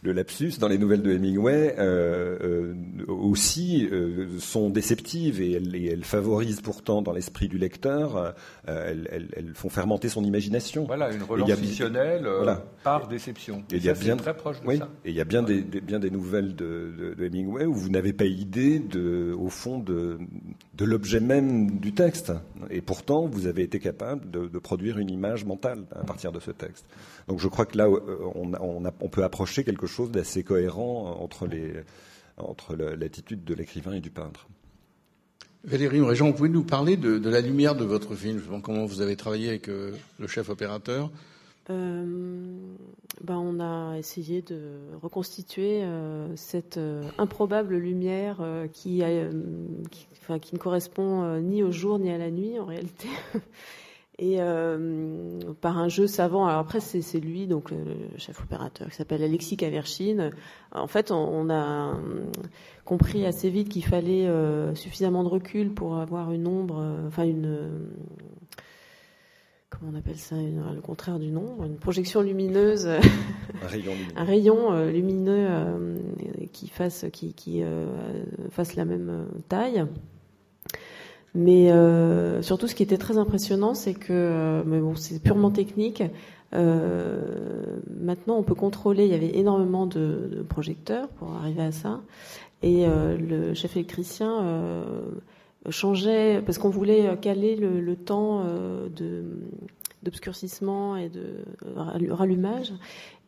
le, lapsus, dans les nouvelles de Hemingway, euh, euh, aussi euh, sont déceptives et elles, et elles, favorisent pourtant dans l'esprit du lecteur, elles, elles, elles, font fermenter son imagination. Voilà, une relance fictionnelle voilà. par déception. Et, il y a bien très proche de oui, ça. Et il y a bien, des, des, bien des nouvelles de, de, de Hemingway où vous n'avez pas idée, de, au fond, de, de l'objet même du texte. Et pourtant, vous avez été capable de, de, produire une image mentale à partir de ce texte. Donc je crois que là, on, on, a, on peut approcher quelque chose d'assez cohérent entre, les, entre l'attitude de l'écrivain et du peintre. Valérie Mréjean, vous pouvez nous parler de, de, la lumière de votre film Comment vous avez travaillé avec euh, le chef opérateur? Euh, ben on a essayé de reconstituer euh, cette euh, improbable lumière euh, qui, a, qui, enfin, qui, ne correspond ni au jour ni à la nuit en réalité. Et par un jeu savant, alors après c'est lui, donc le, chef opérateur, qui s'appelle Alexis Kaverchine. En fait, on, on a compris assez vite qu'il fallait suffisamment de recul pour avoir une ombre, enfin une comment on appelle ça, le contraire du nom, une projection lumineuse, un rayon lumineux, un rayon euh, lumineux euh, qui fasse qui, qui euh, fasse la même taille. Mais surtout, ce qui était très impressionnant, c'est que, mais bon, c'est purement technique. maintenant, on peut contrôler. Il y avait énormément de, projecteurs pour arriver à ça, et le chef électricien changeait parce qu'on voulait caler le, le temps euh, de d'obscurcissement et de rallumage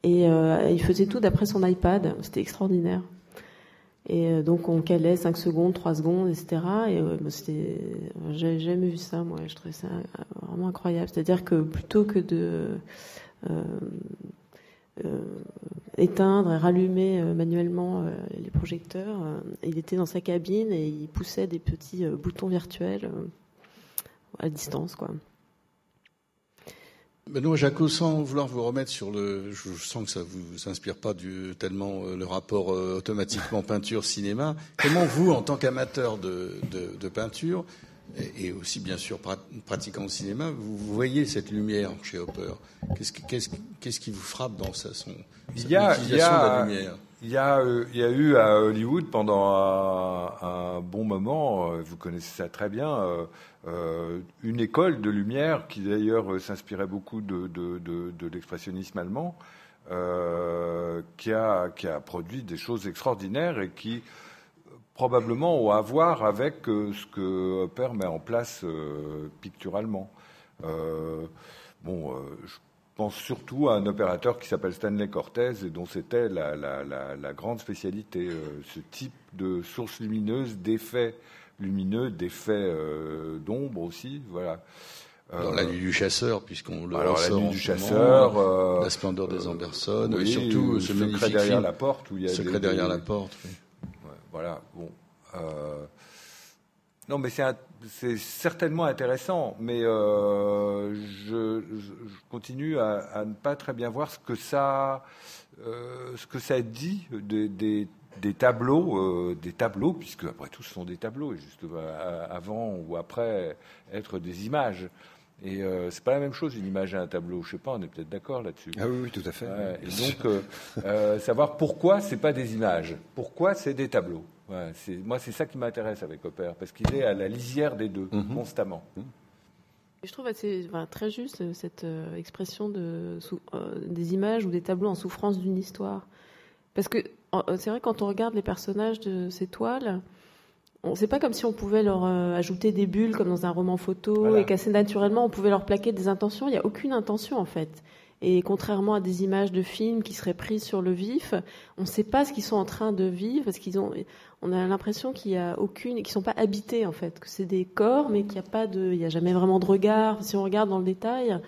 et euh, il faisait tout d'après son iPad c'était extraordinaire et euh, donc on calait 5 secondes 3 secondes etc et euh, c'était j'avais jamais vu ça moi je trouvais ça vraiment incroyable c'est à dire que plutôt que de euh, euh, éteindre et rallumer euh, manuellement euh, les projecteurs. il était dans sa cabine et il poussait des petits boutons virtuels à distance, quoi. Benoît Jacot, sans vouloir vous remettre sur le, je sens que ça vous inspire pas du, tellement le rapport automatiquement peinture-cinéma. Comment vous, en tant qu'amateur de, de, de, peinture, et, aussi bien sûr pratiquant au cinéma, vous voyez cette lumière chez Hopper? Qu'est-ce qui, vous frappe dans sa, son, il y a, il y a, de la lumière? il y, a, euh, il y a eu à Hollywood pendant un, un bon moment, euh, vous connaissez ça très bien, euh, euh, une école de lumière qui d'ailleurs s'inspirait beaucoup de, l'expressionnisme allemand, euh, qui, a, produit des choses extraordinaires et qui probablement ont à voir avec euh, ce que Hopper met en place euh, picturalement. Euh, bon, je pense surtout à un opérateur qui s'appelle Stanley Cortez et dont c'était la, la, grande spécialité, ce type de source lumineuse d'effet lumineux, d'effets d'ombre aussi. Voilà. Dans la nuit du chasseur, puisqu'on le alors, la nuit du chasseur, la splendeur des Anderson, oui, et surtout ce secret derrière film, la porte où il y a secret des, derrière des- la porte. oui. Ouais, voilà. Bon. euh, Non, mais c'est certainement intéressant, mais euh, je, je- je continue à, à ne pas très bien voir ce que ça, euh, ce que ça dit des, des- des tableaux, euh, des tableaux, puisque après tout, ce sont des tableaux, et juste euh, avant ou après être des images. Et euh, c'est pas la même chose une image et un tableau. Je sais pas, on est peut-être d'accord là-dessus. Ah oui, oui, tout à fait. Ouais, et donc, euh, euh, savoir pourquoi c'est pas des images, pourquoi c'est des tableaux. Ouais, moi, c'est ça qui m'intéresse avec Opère, parce qu'il est à la lisière des deux, Mhm. constamment. Je trouve assez enfin, très juste cette expression de euh, des images ou des tableaux en souffrance d'une histoire. Parce que c'est vrai quand on regarde les personnages de ces toiles, on c'est pas comme si on pouvait leur euh, ajouter des bulles comme dans un roman photo Voilà. et qu'assez naturellement on pouvait leur plaquer des intentions. Il n'y a aucune intention en fait. Et contrairement à des images de films qui seraient prises sur le vif, on ne sait pas ce qu'ils sont en train de vivre parce qu'ils ont, on a l'impression qu'il y a aucune, qu'ils sont pas habités en fait, que c'est des corps mais qu'il n'y a pas de, il y a jamais vraiment de regard. Si on regarde dans le détail,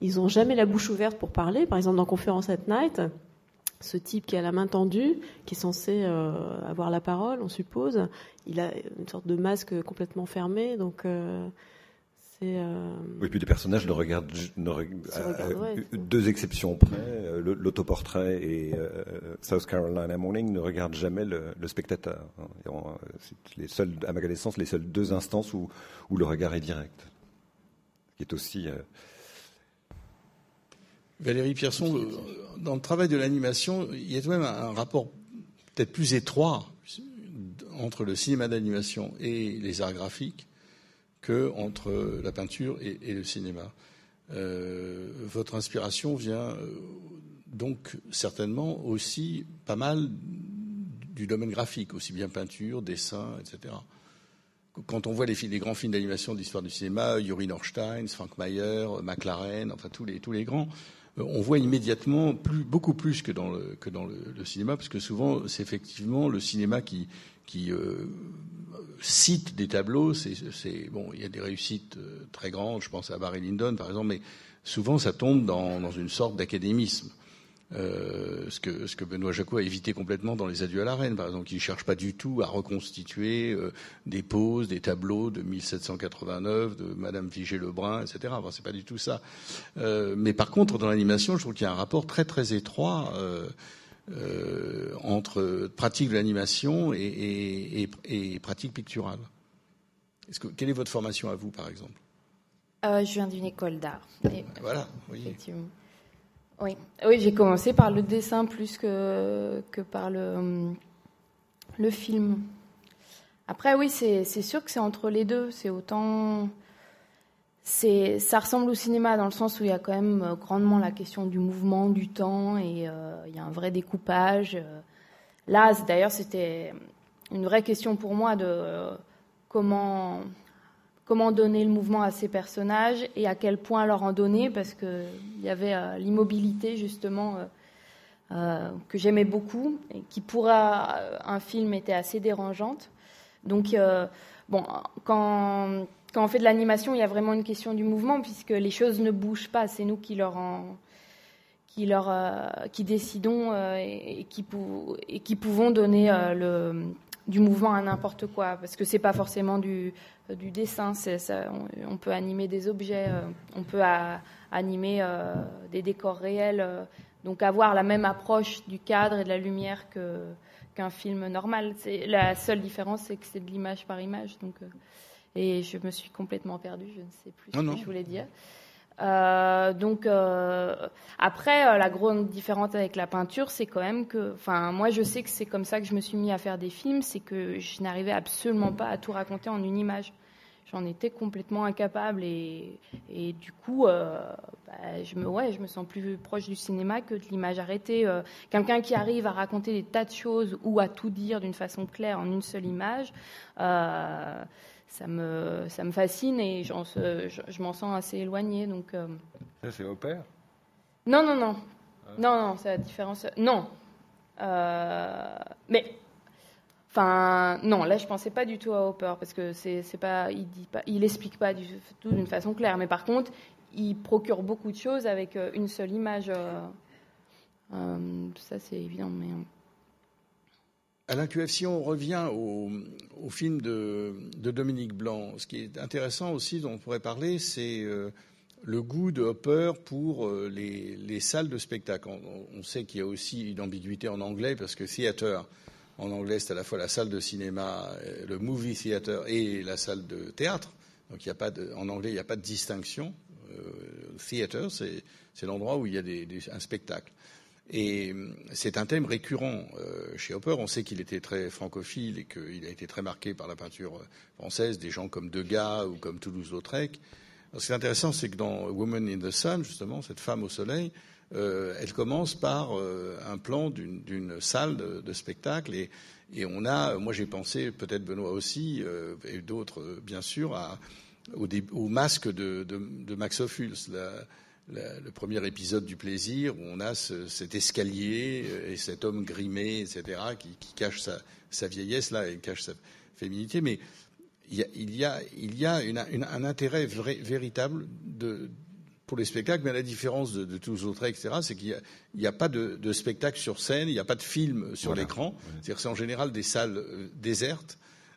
ils ont jamais la bouche ouverte pour parler. Par exemple dans Conférence at Night, ce type qui a la main tendue, qui est censé euh, avoir la parole, on suppose, il a une sorte de masque complètement fermé, donc euh, c'est. euh, Oui, puis les personnages ne regardent, ne à- ouais. deux exceptions près, euh, l'autoportrait et euh, South Carolina Morning ne regardent jamais le, le spectateur. hein. Euh, C'est les seuls, à ma connaissance, les seules deux instances où, où le regard est direct, qui est aussi. Valérie Pierson, euh, dans le travail de l'animation, il y a tout de même un rapport peut-être plus étroit entre le cinéma d'animation et les arts graphiques que entre la peinture et, et le cinéma. Euh, votre inspiration vient euh, donc certainement aussi pas mal du domaine graphique, aussi bien peinture, dessin, etc. Quand on voit les, grands films d'animation de l'histoire du cinéma, Yuri Norstein, Frank Mayer, McLaren, enfin tous les, tous les grands, on voit immédiatement beaucoup plus que dans le, cinéma, parce que souvent c'est effectivement le cinéma qui, euh, cite des tableaux. C'est, bon, il y a des réussites euh, très grandes, je pense à Barry Lyndon par exemple, mais souvent ça tombe dans une sorte d'académisme. Euh, ce, que, ce que Benoît Jacot a évité complètement dans Les Adieux à la Reine, par exemple, qui ne cherche pas du tout à reconstituer euh, des poses, des tableaux de 1789, de Madame Vigée-Lebrun, etc. Enfin, c'est pas du tout ça. Euh, mais par contre, dans l'animation, je trouve qu'il y a un rapport très très étroit entre pratique de l'animation et, et, et- et pratique picturale. Est-ce que, quelle est votre formation à vous, par exemple? Je viens d'une école d'art. Voilà, oui. Effectivement. Oui, oui j'ai commencé par le dessin plus que, que par le, le film. Après, oui, c'est sûr que c'est entre les deux. C'est autant. Ça ressemble au cinéma dans le sens où il y a quand même euh, grandement la question du mouvement, du temps, et euh, il y a un vrai découpage. Euh, Là, d'ailleurs, c'était une vraie question pour moi de comment comment donner le mouvement à ces personnages et à quel point leur en donner, parce qu'il y avait euh, l'immobilité justement euh, euh, que j'aimais beaucoup et qui pour un film était assez dérangeante. Donc, bon, quand, quand on fait de l'animation, il y a vraiment une question du mouvement, puisque les choses ne bougent pas, c'est nous qui leur en qui leur qui décidons et, qui et qui pouvons donner le du mouvement à n'importe quoi parce que c'est pas forcément du du dessin ça on, on peut animer des objets euh, on peut a- animer euh, des décors réels euh, donc avoir la même approche du cadre et de la lumière que qu'un film normal c'est la seule différence c'est que c'est de l'image par image donc euh, et je me suis complètement perdue je ne sais plus Non, ce non. que je voulais dire euh, donc euh, après, la grande différence avec la peinture, c'est quand même que, enfin, moi, je sais que c'est comme ça que je me suis mis à faire des films, c'est que je n'arrivais absolument pas à tout raconter en une image. J'en étais complètement incapable et, et du coup, euh, bah, je me, ouais, je me sens plus proche du cinéma que de l'image arrêtée. Euh, Quelqu'un qui arrive à raconter des tas de choses ou à tout dire d'une façon claire en une seule image. Euh, ça me, ça me fascine et je, je m'en sens assez éloignée. Donc, Ça, c'est opère. non, non, non. Non, non, c'est la différence. Non. Mais, Enfin, non, là, je pensais pas du tout à Hopper parce que c'est, pas, il pas, il explique pas du tout d'une façon claire. Mais par contre, il procure beaucoup de choses avec euh, une seule image. Euh, euh, ça, c'est évident. Alain QF, si on revient au, film de, Dominique Blanc, ce qui est intéressant aussi, dont on pourrait parler, c'est le goût de Hopper pour les, salles de spectacle. On, sait qu'il y a aussi une ambiguïté en anglais parce que theater en anglais, c'est à la fois la salle de cinéma, euh, le movie theater et la salle de théâtre. Donc, il a pas en anglais, il n'y a pas de distinction. Euh, theater, c'est l'endroit où il y a un spectacle. Et euh, c'est un thème récurrent chez Hopper. On sait qu'il était très francophile et qu'il a été très marqué par la peinture française, des gens comme Degas ou comme Toulouse-Lautrec. Ce qui est intéressant, c'est que dans Woman in the Sun, justement, cette femme au soleil, euh, elle commence par euh, un plan d'une salle de, spectacle et, on a, moi j'ai pensé, peut-être Benoît aussi, euh, et d'autres bien sûr, au, masque de, Max Ophuls, le premier épisode du plaisir où on a cet escalier et cet homme grimé, etc., qui, cache sa, vieillesse là et cache sa féminité, mais il y a, un intérêt véritable de, pour les spectacles, mais à la différence de, tous les autres, etc., c'est qu'il n'y a, pas de, spectacle sur scène, il n'y a pas de film sur l'écran. C'est-à-dire c'est en général des salles euh, désertes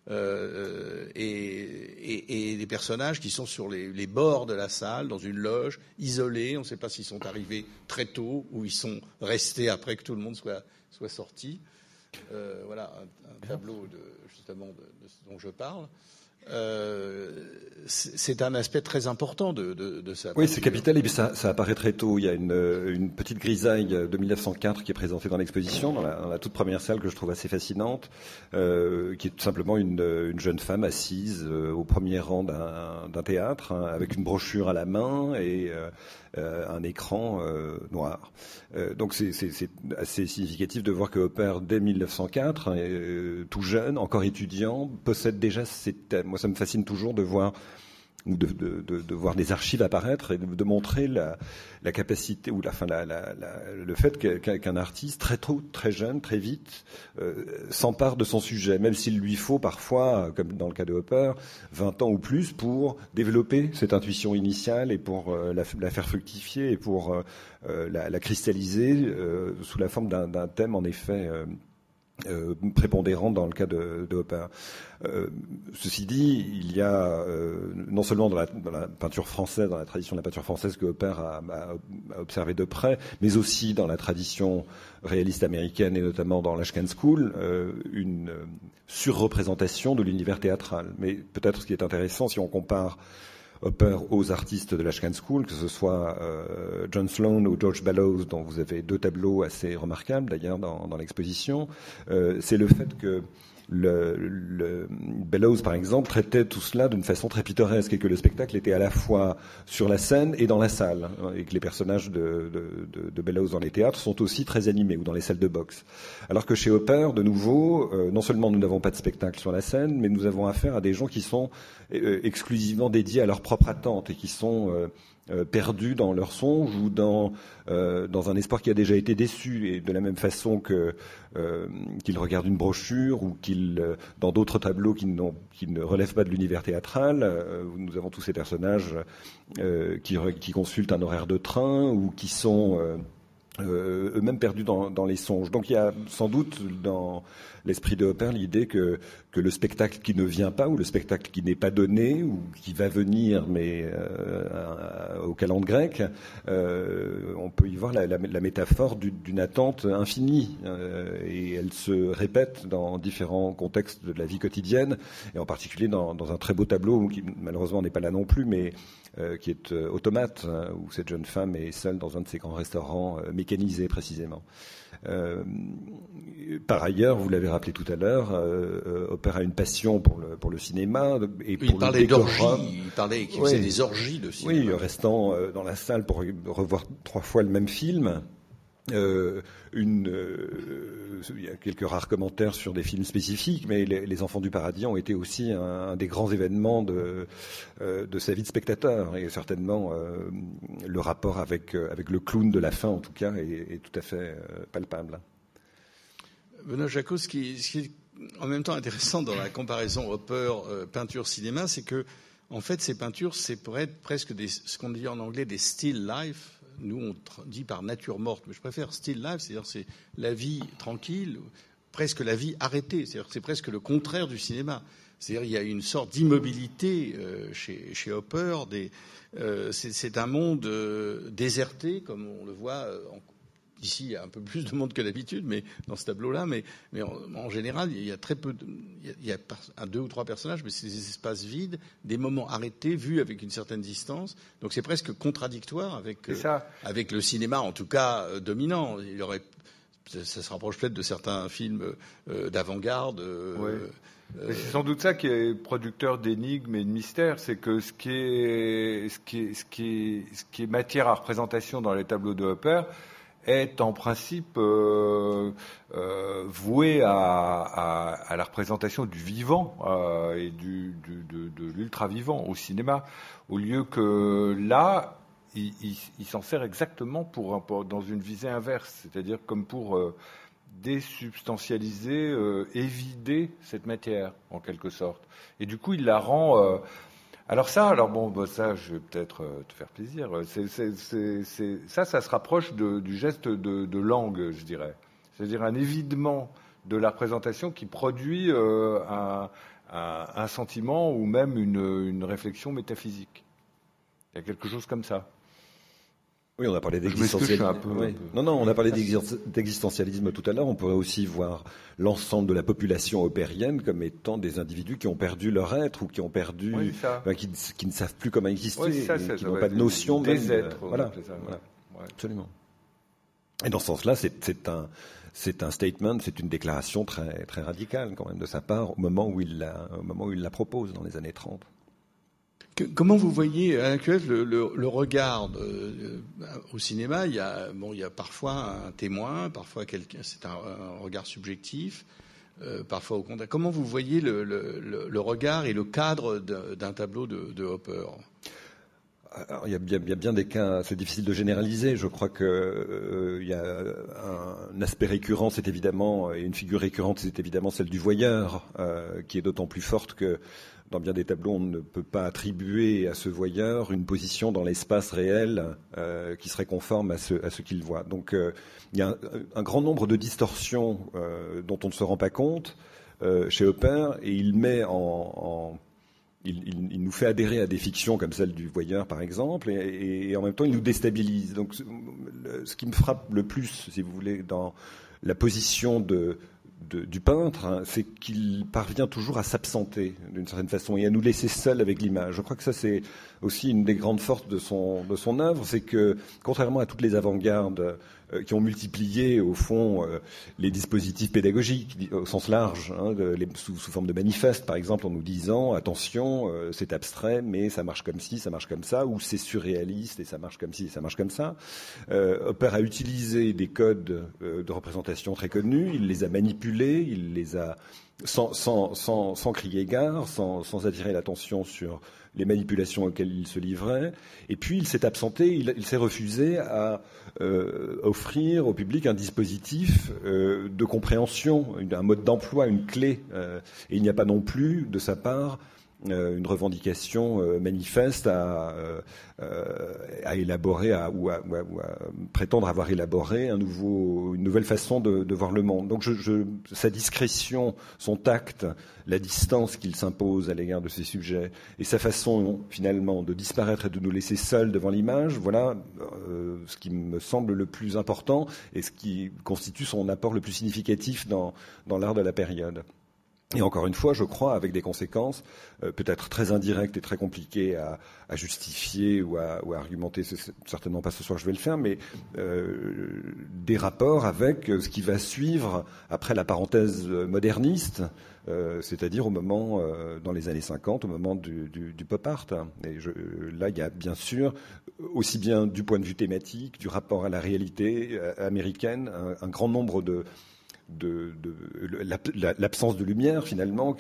euh, et, des personnages qui sont sur les, bords de la salle, dans une loge, isolés. On ne sait pas s'ils sont arrivés très tôt ou ils sont restés après que tout le monde soit, soit sorti. Euh, voilà un, tableau de, justement de, ce dont je parle. Euh, c'est un aspect très important de, de, ça. Oui, c'est capital et ça, ça, apparaît très tôt. Il y a une, une, petite grisaille de 1904 qui est présentée dans l'exposition, dans, dans la, toute première salle que je trouve assez fascinante, euh, qui est tout simplement une, une jeune femme assise euh, au premier rang d'un théâtre, hein, avec une brochure à la main et euh, un écran euh, noir. Euh, donc c'est assez significatif de voir que Hopper, dès 1904, hein, tout jeune, encore étudiant, possède déjà ces thèmes. Moi, ça me fascine toujours de voir ou de, voir des archives apparaître et de, montrer la, capacité ou la, fin, la, le fait qu'un artiste très tôt, très jeune, très vite, euh, s'empare de son sujet, même s'il lui faut parfois, comme dans le cas de Hopper, 20 ans ou plus pour développer cette intuition initiale et pour euh, la, faire fructifier et pour euh, la, cristalliser sous la forme d'un thème en effet euh, prépondérant dans le cas de, de. Euh, ceci dit, il y a euh, non seulement dans la, peinture française, dans la tradition de la peinture française que Hopper a, observé de près, mais aussi dans la tradition réaliste américaine et notamment dans l'Ashcan School, euh, une surreprésentation de l'univers théâtral. Mais peut-être ce qui est intéressant, si on compare Hopper aux artistes de l'Ashcan School, que ce soit euh, John Sloan ou George Bellows, dont vous avez deux tableaux assez remarquables d'ailleurs dans, dans l'exposition, euh, c'est le fait que le, le, Bellows, par exemple, traitait tout cela d'une façon très pittoresque et que le spectacle était à la fois sur la scène et dans la salle, hein, et que les personnages de, de, de, Bellows dans les théâtres sont aussi très animés ou dans les salles de boxe. Alors que chez Hopper, de nouveau, euh, non seulement nous n'avons pas de spectacle sur la scène, mais nous avons affaire à des gens qui sont euh, exclusivement dédiés à leur propre attente et qui sont euh, perdus dans leur songe ou dans, euh, dans un espoir qui a déjà été déçu. Et de la même façon euh, qu'ils regardent une brochure ou dans d'autres tableaux qui, ne relèvent pas de l'univers théâtral, nous avons tous ces personnages qui, consultent un horaire de train ou qui sont euh, eux-mêmes perdus dans, dans, les songes. Donc il y a sans doute dans l'esprit de Hopper l'idée que, que le spectacle qui ne vient pas ou le spectacle qui n'est pas donné ou qui va venir mais euh, au calendrier grec, euh, on peut y voir la, la, la métaphore d'une attente infinie euh, et elle se répète dans différents contextes de la vie quotidienne et en particulier dans, dans un très beau tableau qui malheureusement n'est pas là non plus mais qui est euh, automate, hein, où cette jeune femme est seule dans un de ces grands restaurants euh, mécanisés précisément. par ailleurs, vous l'avez rappelé tout à l'heure, Opéra a une passion pour le, pour le cinéma et pour il parlait d'orgies, il parlait qu'il faisait des orgies de cinéma. Oui, restant dans la salle pour revoir trois fois le même film. Euh, euh, il y a quelques rares commentaires sur des films spécifiques, mais les, Enfants du Paradis ont été aussi un, des grands événements de, euh, de sa vie de spectateur, et certainement le rapport avec, le clown de la fin, en tout cas, est, tout à fait palpable. Benoît Jacot, ce qui, en même temps intéressant dans la comparaison Hopper peinture cinéma, c'est que en fait ces peintures c'est pour être presque ce qu'on dit en anglais des still life. Nous on dit par nature morte, mais je préfère still life, c'est-à-dire c'est la vie tranquille, presque la vie arrêtée. C'est-à-dire c'est presque le contraire du cinéma. C'est-à-dire il y a une sorte d'immobilité chez, chez Hopper. Des, c'est, un monde déserté, comme on le voit Ici, il y a un peu plus de monde que d'habitude, mais dans ce tableau-là, mais, mais en, général, il y a très peu, de, il y a, un, deux ou trois personnages, mais c'est des espaces vides, des moments arrêtés, vus avec une certaine distance. Donc c'est presque contradictoire avec, euh, avec le cinéma, en tout cas euh, dominant. Il aurait, ça, se rapproche peut-être de certains films euh, d'avant-garde. C'est sans doute ça qui est producteur d'énigmes et de mystères, c'est que ce qui est, ce qui est, ce qui est, ce qui est matière à représentation dans les tableaux de Hopper, est en principe euh, euh, voué à, à, la représentation du vivant euh, et de, de l'ultra-vivant au cinéma, au lieu que là, il, s'en sert exactement pour, dans une visée inverse, c'est-à-dire comme pour désubstantialiser, évider cette matière, en quelque sorte. Et du coup, il la rend alors ça, alors bon, bah ça, je vais peut-être euh, te faire plaisir. C'est, ça, ça se rapproche du geste de, langue, je dirais. C'est-à-dire un évidement de la représentation qui produit euh, un, sentiment ou même une réflexion métaphysique. Il y a quelque chose comme ça. Oui, on a parlé d'existentialisme. Oui. Non, non, on a parlé d'existentialisme tout à l'heure. On pourrait aussi voir l'ensemble de la population opérienne comme étant des individus qui ont perdu leur être ou qui ont perdu, oui, qui, qui, ne savent plus comment exister, oui, ça, qui n'ont pas de notion des même. êtres. Voilà, voilà. absolument. Et dans ce sens-là, c'est un, c'est un statement, c'est une déclaration très, très radicale quand même de sa part au moment où il la, au moment où il la propose dans les années 30. Comment vous voyez à l'actuel le, regard au cinéma? Il y a bon, il y a parfois un témoin, parfois c'est un, regard subjectif, euh, parfois au contraire. Comment vous voyez le, regard et le cadre d'un tableau de, Hopper? Il, y a bien, des cas, c'est difficile de généraliser. Je crois que euh, il y a un, aspect récurrent, c'est évidemment, et une figure récurrente, c'est évidemment celle du voyeur, euh, qui est d'autant plus forte que dans bien des tableaux, on ne peut pas attribuer à ce voyeur une position dans l'espace réel euh, qui serait conforme à ce, à ce qu'il voit. Donc euh, il y a un, grand nombre de distorsions euh, dont on ne se rend pas compte chez Hopper, et il met en, il, nous fait adhérer à des fictions comme celle du voyeur, par exemple, et en même temps, il nous déstabilise. Donc, ce qui me frappe le plus, si vous voulez, dans la position de, du peintre, hein, c'est qu'il parvient toujours à s'absenter d'une certaine façon et à nous laisser seuls avec l'image. Je crois que ça c'est aussi une des grandes forces de son, œuvre, c'est que contrairement à toutes les avant-gardes qui ont multiplié au fond euh, les dispositifs pédagogiques au sens large, hein, sous, forme de manifeste par exemple, en nous disant attention, euh, c'est abstrait, mais ça marche comme ci, ça marche comme ça, ou c'est surréaliste et ça marche comme ci, et ça marche comme ça. Euh, Hopper a utilisé des codes euh, de représentation très connus, il les a manipulés, il les a sans, sans, sans, sans crier gare, sans, sans attirer l'attention sur les manipulations auxquelles il se livrait. Et puis il s'est absenté, il, s'est refusé à euh, offrir au public un dispositif euh, de compréhension, un mode d'emploi, une clé. Euh, et il n'y a pas non plus, de sa part, une revendication euh, manifeste à, euh, élaborer ou, à, prétendre avoir élaboré une nouvelle façon de, voir le monde. Donc sa discrétion, son tact, la distance qu'il s'impose à l'égard de ces sujets et sa façon finalement de disparaître et de nous laisser seuls devant l'image, voilà euh, ce qui me semble le plus important et ce qui constitue son apport le plus significatif dans l'art de la période. Et encore une fois, je crois, avec des conséquences euh, peut-être très indirectes et très compliquées à, justifier ou à, argumenter. Certainement pas ce soir je vais le faire, mais euh, des rapports avec ce qui va suivre après la parenthèse moderniste, euh, c'est-à-dire au moment, euh, dans les années 50, au moment du, pop art. Et là, il y a bien sûr, aussi bien du point de vue thématique, du rapport à la réalité euh, américaine, un grand nombre de de, l'absence la, de lumière finalement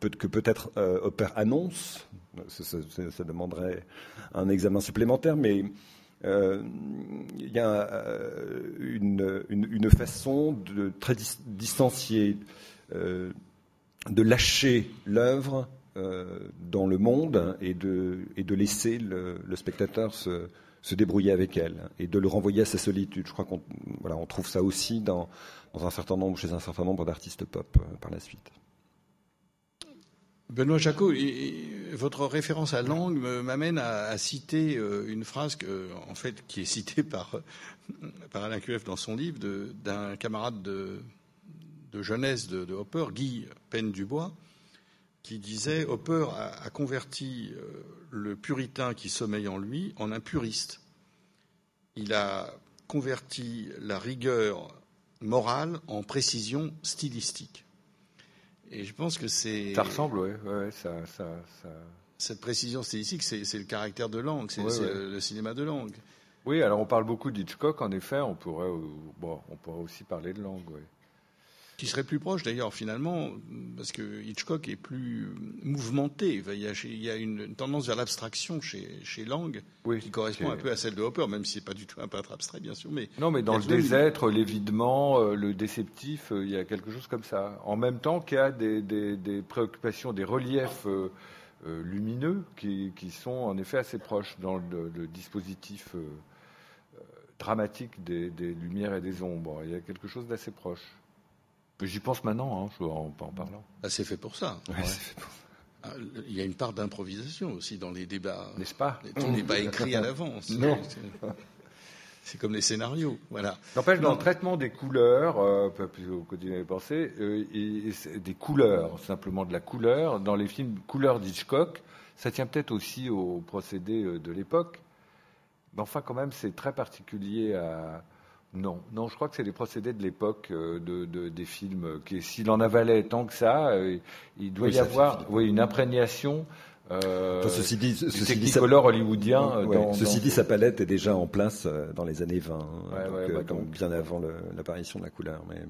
que peut-être euh, Hopper annonce. Ça, demanderait un examen supplémentaire, mais euh, il y a euh, une, façon de très dis, distancier de lâcher l'œuvre dans le monde et de, et de laisser le, spectateur se, se, débrouiller avec elle et de le renvoyer à sa solitude. Je crois qu'on voilà, on trouve ça aussi dans, un certain nombre, chez un certain nombre d'artistes pop par la suite. Benoît Jacot, votre référence à langue m'amène à, citer euh, une phrase fait, qui est citée par, par Alain QF dans son livre d'un camarade de, jeunesse de, Hopper, Guy Penn-Dubois, qui disait Hopper a, converti euh, le puritain qui sommeille en lui en un puriste. Il a converti la rigueur morale en précision stylistique. Et je pense que c'est. Ça ressemble, oui. Ouais, ça, Cette précision stylistique, c'est le caractère de langue, c'est le cinéma de langue. Oui, alors on parle beaucoup d'Hitchcock, en effet, on pourrait, bon, on pourrait aussi parler de langue, oui qui serait plus proche d'ailleurs finalement, parce que Hitchcock est plus mouvementé. Il y a, une tendance vers l'abstraction chez, chez Lang, qui correspond un peu à celle de Hopper, même si c'est pas du tout un peintre abstrait, bien sûr. Mais non, mais dans le désêtre, l'évidement, euh, le déceptif, euh, il y a quelque chose comme ça. En même temps qu'il y a des, préoccupations, des reliefs euh, lumineux qui, sont en effet assez proches dans le, dispositif dramatique des, des lumières et des ombres. Il y a quelque chose d'assez proche. J'y pense maintenant, hein, en, parlant. Ah, c'est fait pour ça. Ah, il y a une part d'improvisation aussi dans les débats. N'est-ce pas Tout n'est pas écrit à l'avance. Non. C'est comme les scénarios, voilà. N'empêche, dans le traitement des couleurs, euh, plus au quotidien pensées, euh, des couleurs, simplement de la couleur, dans les films couleurs d'Hitchcock, ça tient peut-être aussi au procédé euh, de l'époque. Mais enfin, quand même, c'est très particulier à, non, non, je crois que c'est des procédés de l'époque euh, de, des films. Qui, s'il en avalait tant que ça, euh, il doit y avoir oui, une imprégnation. Euh, ceci dit, ceci technicolor hollywoodien. ceci dit, sa palette est déjà en place dans les années 20, donc, bien avant l'apparition de la couleur. Mais...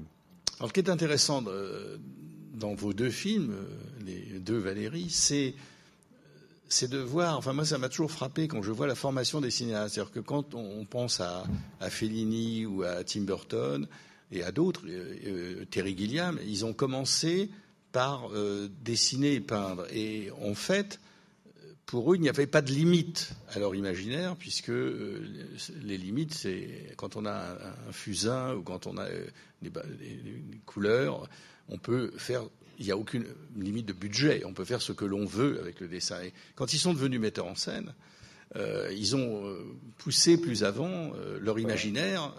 Alors, ce qui est intéressant dans vos deux films, les deux Valérie, c'est c'est de voir, enfin moi ça m'a toujours frappé quand je vois la formation des cinéastes. C'est-à-dire que quand on pense à, Fellini ou à Tim Burton et à d'autres, euh, euh, Terry Gilliam, ils ont commencé par euh, dessiner et peindre. Et en fait, pour eux, il n'y avait pas de limite à leur imaginaire, puisque les limites, c'est quand on a un, fusain ou quand on a des couleurs, on peut faire il n'y a aucune limite de budget. On peut faire ce que l'on veut avec le dessin. Et quand ils sont devenus metteurs en scène, euh, ils ont euh, poussé plus avant euh, leur imaginaire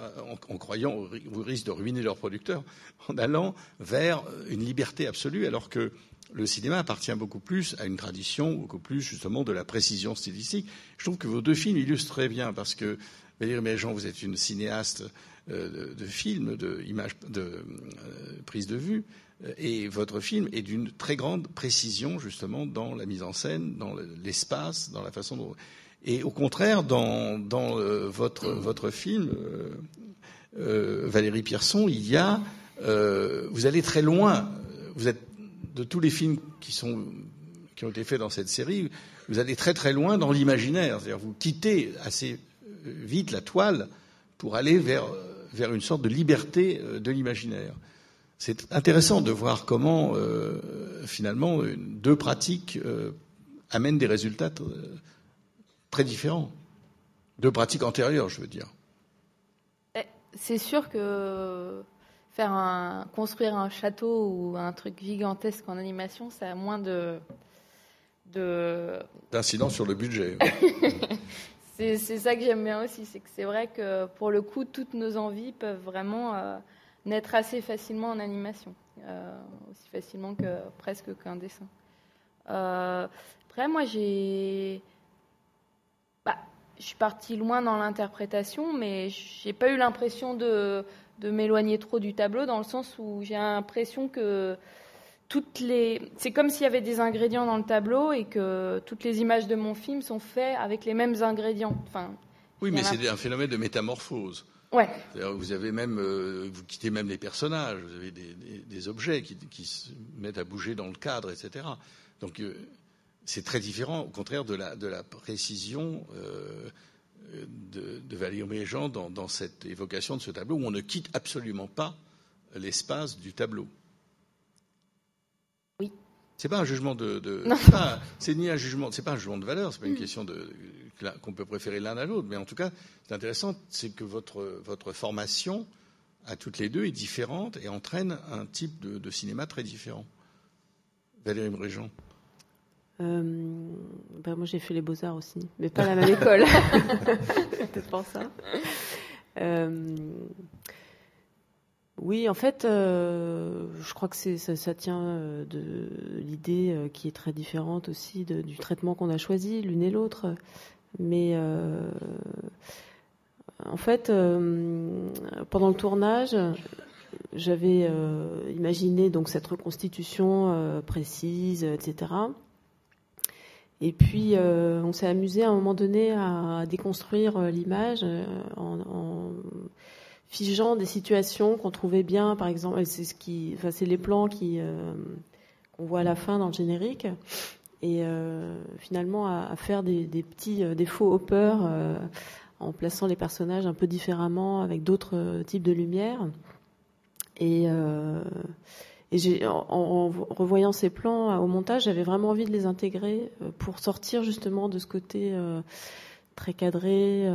en, croyant au, risque de ruiner leur producteur, en allant vers une liberté absolue, alors que le cinéma appartient beaucoup plus à une tradition, beaucoup plus justement de la précision stylistique. Je trouve que vos deux films illustrent très bien, parce que Valérie Méjean, vous êtes une cinéaste de, de films, de, de prise de vue, et votre film est d'une très grande précision justement dans la mise en scène, dans l'espace, dans la façon dont. Et au contraire, dans, dans euh, votre, votre film, euh, Valérie Pierson, il y a, vous allez très loin. Vous êtes de tous les films qui sont qui ont été faits dans cette série, vous allez très très loin dans l'imaginaire. C'est-à-dire vous quittez assez vite la toile pour aller vers vers une sorte de liberté de l'imaginaire c'est intéressant de voir comment euh, finalement deux pratiques euh, amènent des résultats très différents. Deux pratiques antérieures, je veux dire. Eh, c'est sûr que faire un, construire un château ou un truc gigantesque en animation, ça a moins de d'incidence sur le budget. c'est ça que j'aime bien aussi, c'est que c'est vrai que pour le coup, toutes nos envies peuvent vraiment euh, naître assez facilement en animation, euh, aussi facilement que presque qu'un dessin. Euh, après, moi, j'ai, bah, je suis partie loin dans l'interprétation, mais j'ai pas eu l'impression de, de m'éloigner trop du tableau, dans le sens où j'ai l'impression que toutes les, c'est comme s'il y avait des ingrédients dans le tableau et que toutes les images de mon film sont faites avec les mêmes ingrédients. Enfin, oui, mais c'est un phénomène de métamorphose. Ouais. Vous avez même, euh, vous quittez même les personnages, vous avez des, objets qui, se mettent à bouger dans le cadre, etc. Donc euh, c'est très différent, au contraire de la, de la précision euh, de, de Valérie Méjean dans, dans, cette évocation de ce tableau où on ne quitte absolument pas l'espace du tableau. C'est pas un jugement de. de c'est ni un jugement. C'est pas un jugement de valeur. C'est pas une mm. question de qu'on peut préférer l'un à l'autre. Mais en tout cas, c'est intéressant, c'est que votre votre formation à toutes les deux est différente et entraîne un type de, cinéma très différent. Valérie Bréjean. Euh, ben moi j'ai fait les beaux-arts aussi, mais pas la même école. C'est pour ça. Euh, oui, en fait, euh, je crois que ça, ça, tient de l'idée qui est très différente aussi du traitement qu'on a choisi l'une et l'autre. Mais en fait, euh, pendant le tournage, j'avais euh, imaginé donc cette reconstitution euh, précise, etc. Et puis, on s'est amusé à un moment donné à déconstruire l'image en, figeant des situations qu'on trouvait bien. Par exemple, c'est ce qui, enfin, c'est les plans qui qu'on voit à la fin dans le générique. Et finalement, à, faire des, petits, des faux hoppers en plaçant les personnages un peu différemment avec d'autres euh, types de lumière. Et, euh, en, revoyant ces plans euh, au montage, j'avais vraiment envie de les intégrer pour sortir justement de ce côté très cadré,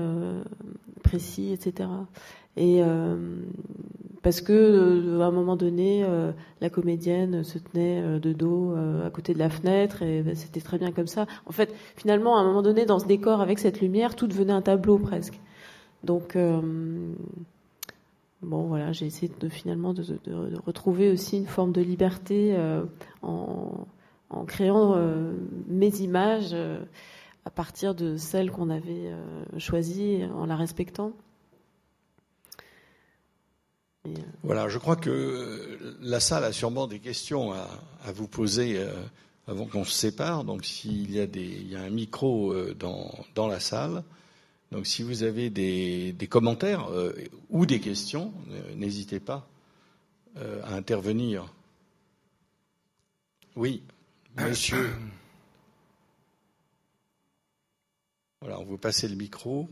précis, etc. Et parce que à un moment donné, la comédienne se tenait de dos à côté de la fenêtre et ben, c'était très bien comme ça. En fait, finalement, à un moment donné, dans ce décor avec cette lumière, tout devenait un tableau presque. Donc bon, voilà, j'ai essayé de finalement de, retrouver aussi une forme de liberté en, créant mes images à partir de celles qu'on avait choisies en la respectant. Euh, voilà, je crois que la salle a sûrement des questions à, vous poser euh, avant qu'on se sépare. Donc, s'il y a des, il y a un micro euh, dans, la salle. Donc, si vous avez des, commentaires ou des questions, n'hésitez pas à intervenir. Oui, monsieur. Voilà, on vous passer le micro.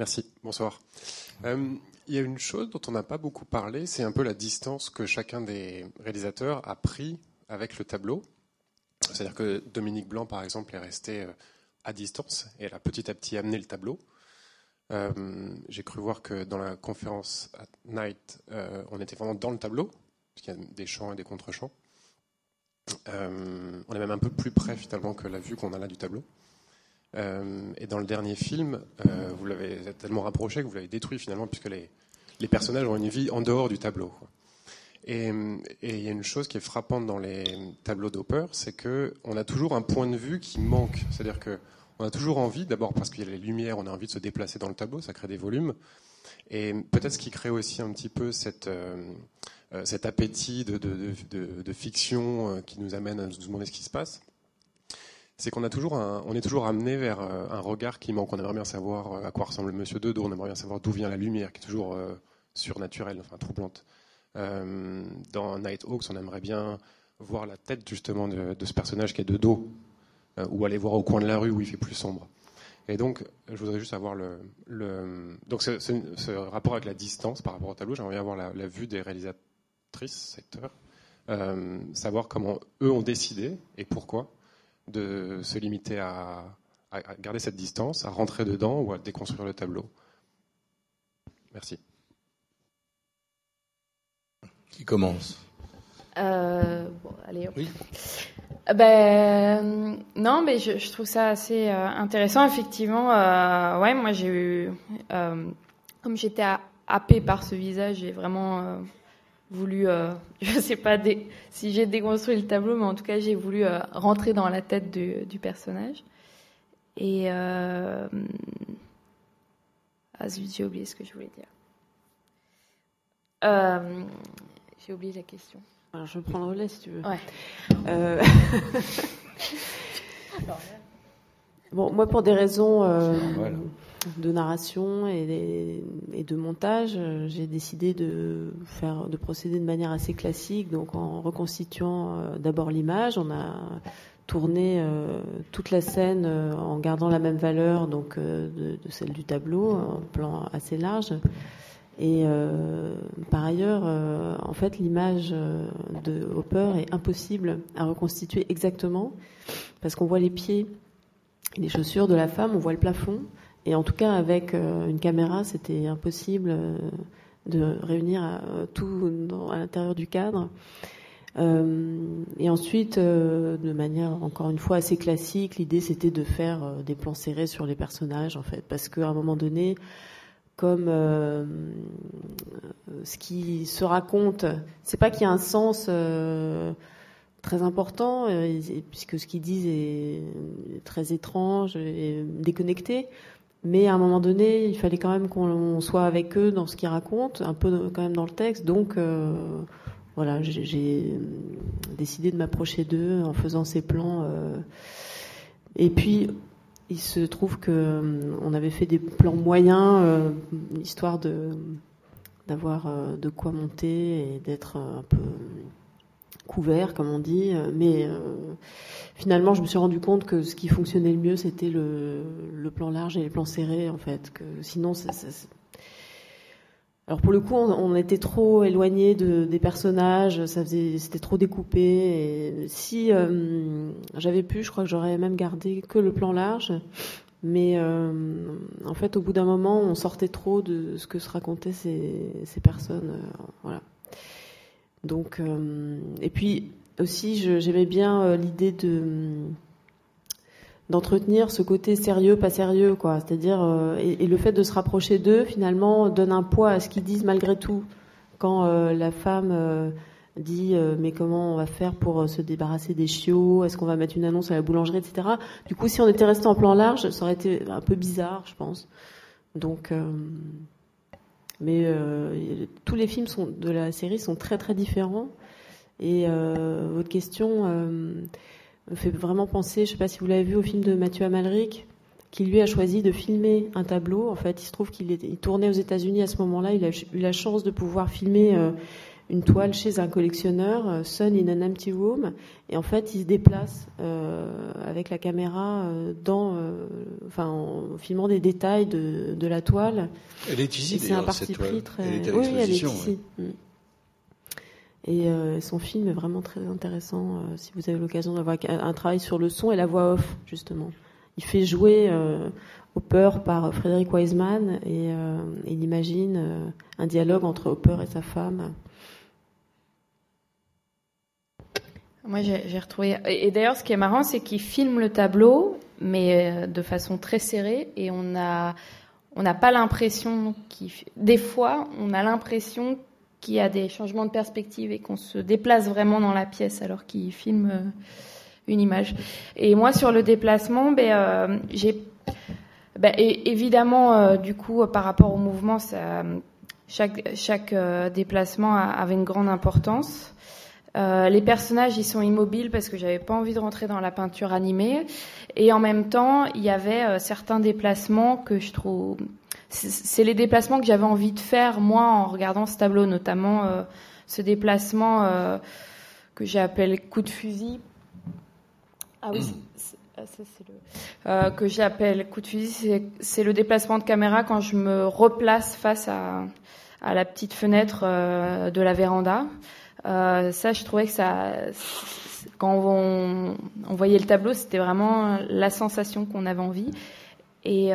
Merci, bonsoir. Euh, il y a une chose dont on n'a pas beaucoup parlé, c'est un peu la distance que chacun des réalisateurs a pris avec le tableau. C'est-à-dire que Dominique Blanc, par exemple, est resté euh, à distance et elle a petit à petit amené le tableau. Euh, j'ai cru voir que dans la conférence at Night, on était vraiment dans le tableau, puisqu'il y a des chants et des contre-chants. on est même un peu plus près finalement que la vue qu'on a là du tableau. Euh, et dans le dernier film, euh, vous l'avez tellement rapproché que vous l'avez détruit finalement, puisque les, personnages ont une vie en dehors du tableau. Et, il y a une chose qui est frappante dans les tableaux d'Hopper, c'est qu'on a toujours un point de vue qui manque. C'est-à-dire qu'on a toujours envie, d'abord parce qu'il y a les lumières, on a envie de se déplacer dans le tableau, ça crée des volumes. Et peut-être ce qui crée aussi un petit peu euh, cet appétit de, fiction qui nous amène à nous demander ce qui se passe, c'est qu'on a toujours on est toujours amené vers euh, un regard qui manque. On aimerait bien savoir euh, à quoi ressemble Monsieur Dedo, on aimerait bien savoir d'où vient la lumière, qui est toujours euh, surnaturelle, enfin troublante. dans Night Hawks, on aimerait bien voir la tête justement de, ce personnage qui est de dos, ou aller voir au coin de la rue où il fait plus sombre. Et donc, je voudrais juste avoir le, donc ce, rapport avec la distance par rapport au tableau. J'aimerais bien avoir la, vue des réalisatrices, secteurs, savoir comment eux ont décidé et pourquoi de se limiter à, garder cette distance, à rentrer dedans ou à déconstruire le tableau. Merci. Qui commence? Euh, allez, Oui. Euh, ben, non, mais je, trouve ça assez euh, intéressant. Effectivement, ouais, moi j'ai eu, comme j'étais happée par ce visage, j'ai vraiment voulu, euh, je ne sais pas si j'ai déconstruit le tableau, mais en tout cas j'ai voulu euh, rentrer dans la tête du, personnage. Et euh, ah j'ai oublié ce que je voulais dire. j'ai oublié la question. Alors je prends le relais si tu veux. Ouais. bon, moi pour des raisons de narration et, de montage, euh, j'ai décidé de faire, de procéder de manière assez classique, donc en reconstituant euh, d'abord l'image. On a tourné euh, toute la scène en gardant la même valeur, donc de, celle du tableau, en plan assez large. Et par ailleurs, en fait, l'image de Hopper est impossible à reconstituer exactement parce qu'on voit les pieds les chaussures de la femme, on voit le plafond. Et en tout cas, avec une caméra, c'était impossible de réunir tout à l'intérieur du cadre. et ensuite, de manière encore une fois assez classique, l'idée c'était de faire des plans serrés sur les personnages, en fait, parce qu'à un moment donné, comme euh, ce qui se raconte. C'est pas qu'il y a un sens euh, très important, euh, puisque ce qu'ils disent est très étrange et déconnecté. Mais à un moment donné, il fallait quand même qu'on soit avec eux dans ce qu'ils racontent, un peu quand même dans le texte. Donc voilà, j'ai décidé de m'approcher d'eux en faisant ces plans. et puis il se trouve que euh, on avait fait des plans moyens, euh, histoire de d'avoir euh, de quoi monter et d'être un peu couvert, comme on dit. Mais finalement, je me suis rendu compte que ce qui fonctionnait le mieux, c'était le, plan large et les plans serrés, en fait. Que sinon, ça, alors pour le coup, on, était trop éloigné de, des personnages, ça faisait, c'était trop découpé. Et si euh, j'avais pu, je crois que j'aurais même gardé que le plan large. Mais euh, en fait, au bout d'un moment, on sortait trop de ce que se racontaient ces, ces personnes. Euh, voilà. Donc, et puis aussi, j'aimais bien l'idée de d'entretenir ce côté sérieux, pas sérieux, quoi. C'est-à-dire, euh, et, le fait de se rapprocher d'eux, finalement, donne un poids à ce qu'ils disent malgré tout. Quand euh, la femme euh, dit, mais comment on va faire pour se débarrasser des chiots? Est-ce qu'on va mettre une annonce à la boulangerie, etc. Du coup, si on était resté en plan large, ça aurait été un peu bizarre, je pense. Donc, mais tous les films sont, de la série sont très très différents. Et votre question me fait vraiment penser, je ne sais pas si vous l'avez vu, au film de Mathieu Amalric, qui lui a choisi de filmer un tableau. En fait, il se trouve qu'il tournait aux États-Unis à ce moment-là. Il a eu la chance de pouvoir filmer euh, une toile chez un collectionneur, euh, Sun in an Empty Room. Et en fait, il se déplace euh, avec la caméra dans, enfin, en filmant des détails de, la toile. Elle est ici, C'est un parti pris très. oui, elle est ici. Mm. Et euh, son film est vraiment très intéressant euh, si vous avez l'occasion d'avoir un travail sur le son et la voix off, justement. Il fait jouer euh, Hopper par Frédéric Wiseman et il imagine un dialogue entre Hopper et sa femme. Moi, j'ai retrouvé. Et d'ailleurs, ce qui est marrant, c'est qu'il filme le tableau, mais de façon très serrée, et on a, on n'a pas l'impression qu'il. Des fois, on a l'impression qu'il y a des changements de perspective et qu'on se déplace vraiment dans la pièce alors qu'il filme euh, une image. Et moi, sur le déplacement, ben, euh, j'ai ben, évidemment, euh, du coup, par rapport au mouvement, chaque, chaque déplacement avait une grande importance. Les personnages, ils sont immobiles parce que j'avais pas envie de rentrer dans la peinture animée. Et en même temps, il y avait certains déplacements que je trouve c'est les déplacements que j'avais envie de faire moi en regardant ce tableau, notamment euh, ce déplacement euh, que j'ai appelé coup de fusil. Ah oui, ah, c'est le euh, que j'appelle coup de fusil, c'est le déplacement de caméra quand je me replace face à, à la petite fenêtre de la véranda. Ça, je trouvais que ça, quand on, voyait le tableau, c'était vraiment la sensation qu'on avait envie. Et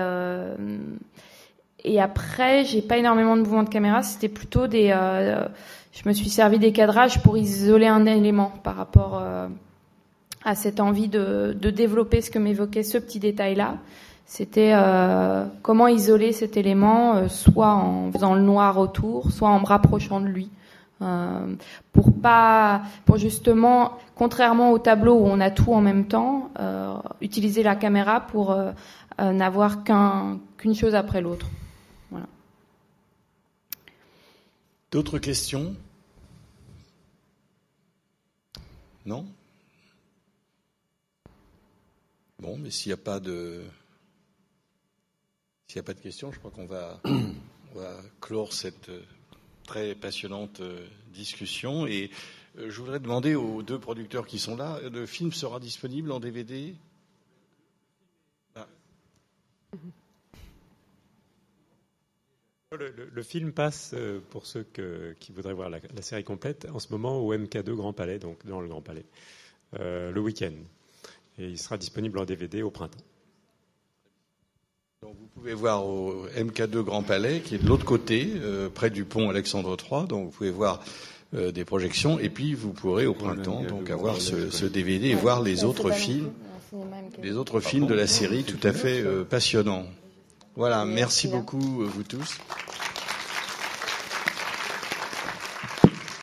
et après, j'ai pas énormément de mouvements de caméra. C'était plutôt des. Euh, je me suis servi des cadrages pour isoler un élément par rapport euh, à cette envie de, développer ce que m'évoquait ce petit détail-là. C'était euh, comment isoler cet élément, euh, soit en faisant le noir autour, soit en me rapprochant de lui, euh, pour pas, pour justement, contrairement au tableau où on a tout en même temps, utiliser la caméra pour n'avoir qu'un qu'une chose après l'autre. D'autres questions? Non? Bon, mais s'il n'y a pas de s'il n'y a pas de questions, je crois qu'on va, va, clore cette euh, très passionnante euh, discussion. Et euh, je voudrais demander aux deux producteurs qui sont là, le film sera disponible en DVD Le, film passe, euh, pour ceux qui voudraient voir la, série complète, en ce moment au MK2 Grand Palais, donc dans le Grand Palais, euh, le week-end. Et il sera disponible en DVD au printemps. Donc vous pouvez voir au MK2 Grand Palais, qui est de l'autre côté, euh, près du pont Alexandre III. Donc vous pouvez voir des projections, et puis vous pourrez au printemps donc avoir ce, DVD et voir les autres films, les autres films de la série, tout à fait passionnants. Voilà, merci beaucoup vous tous.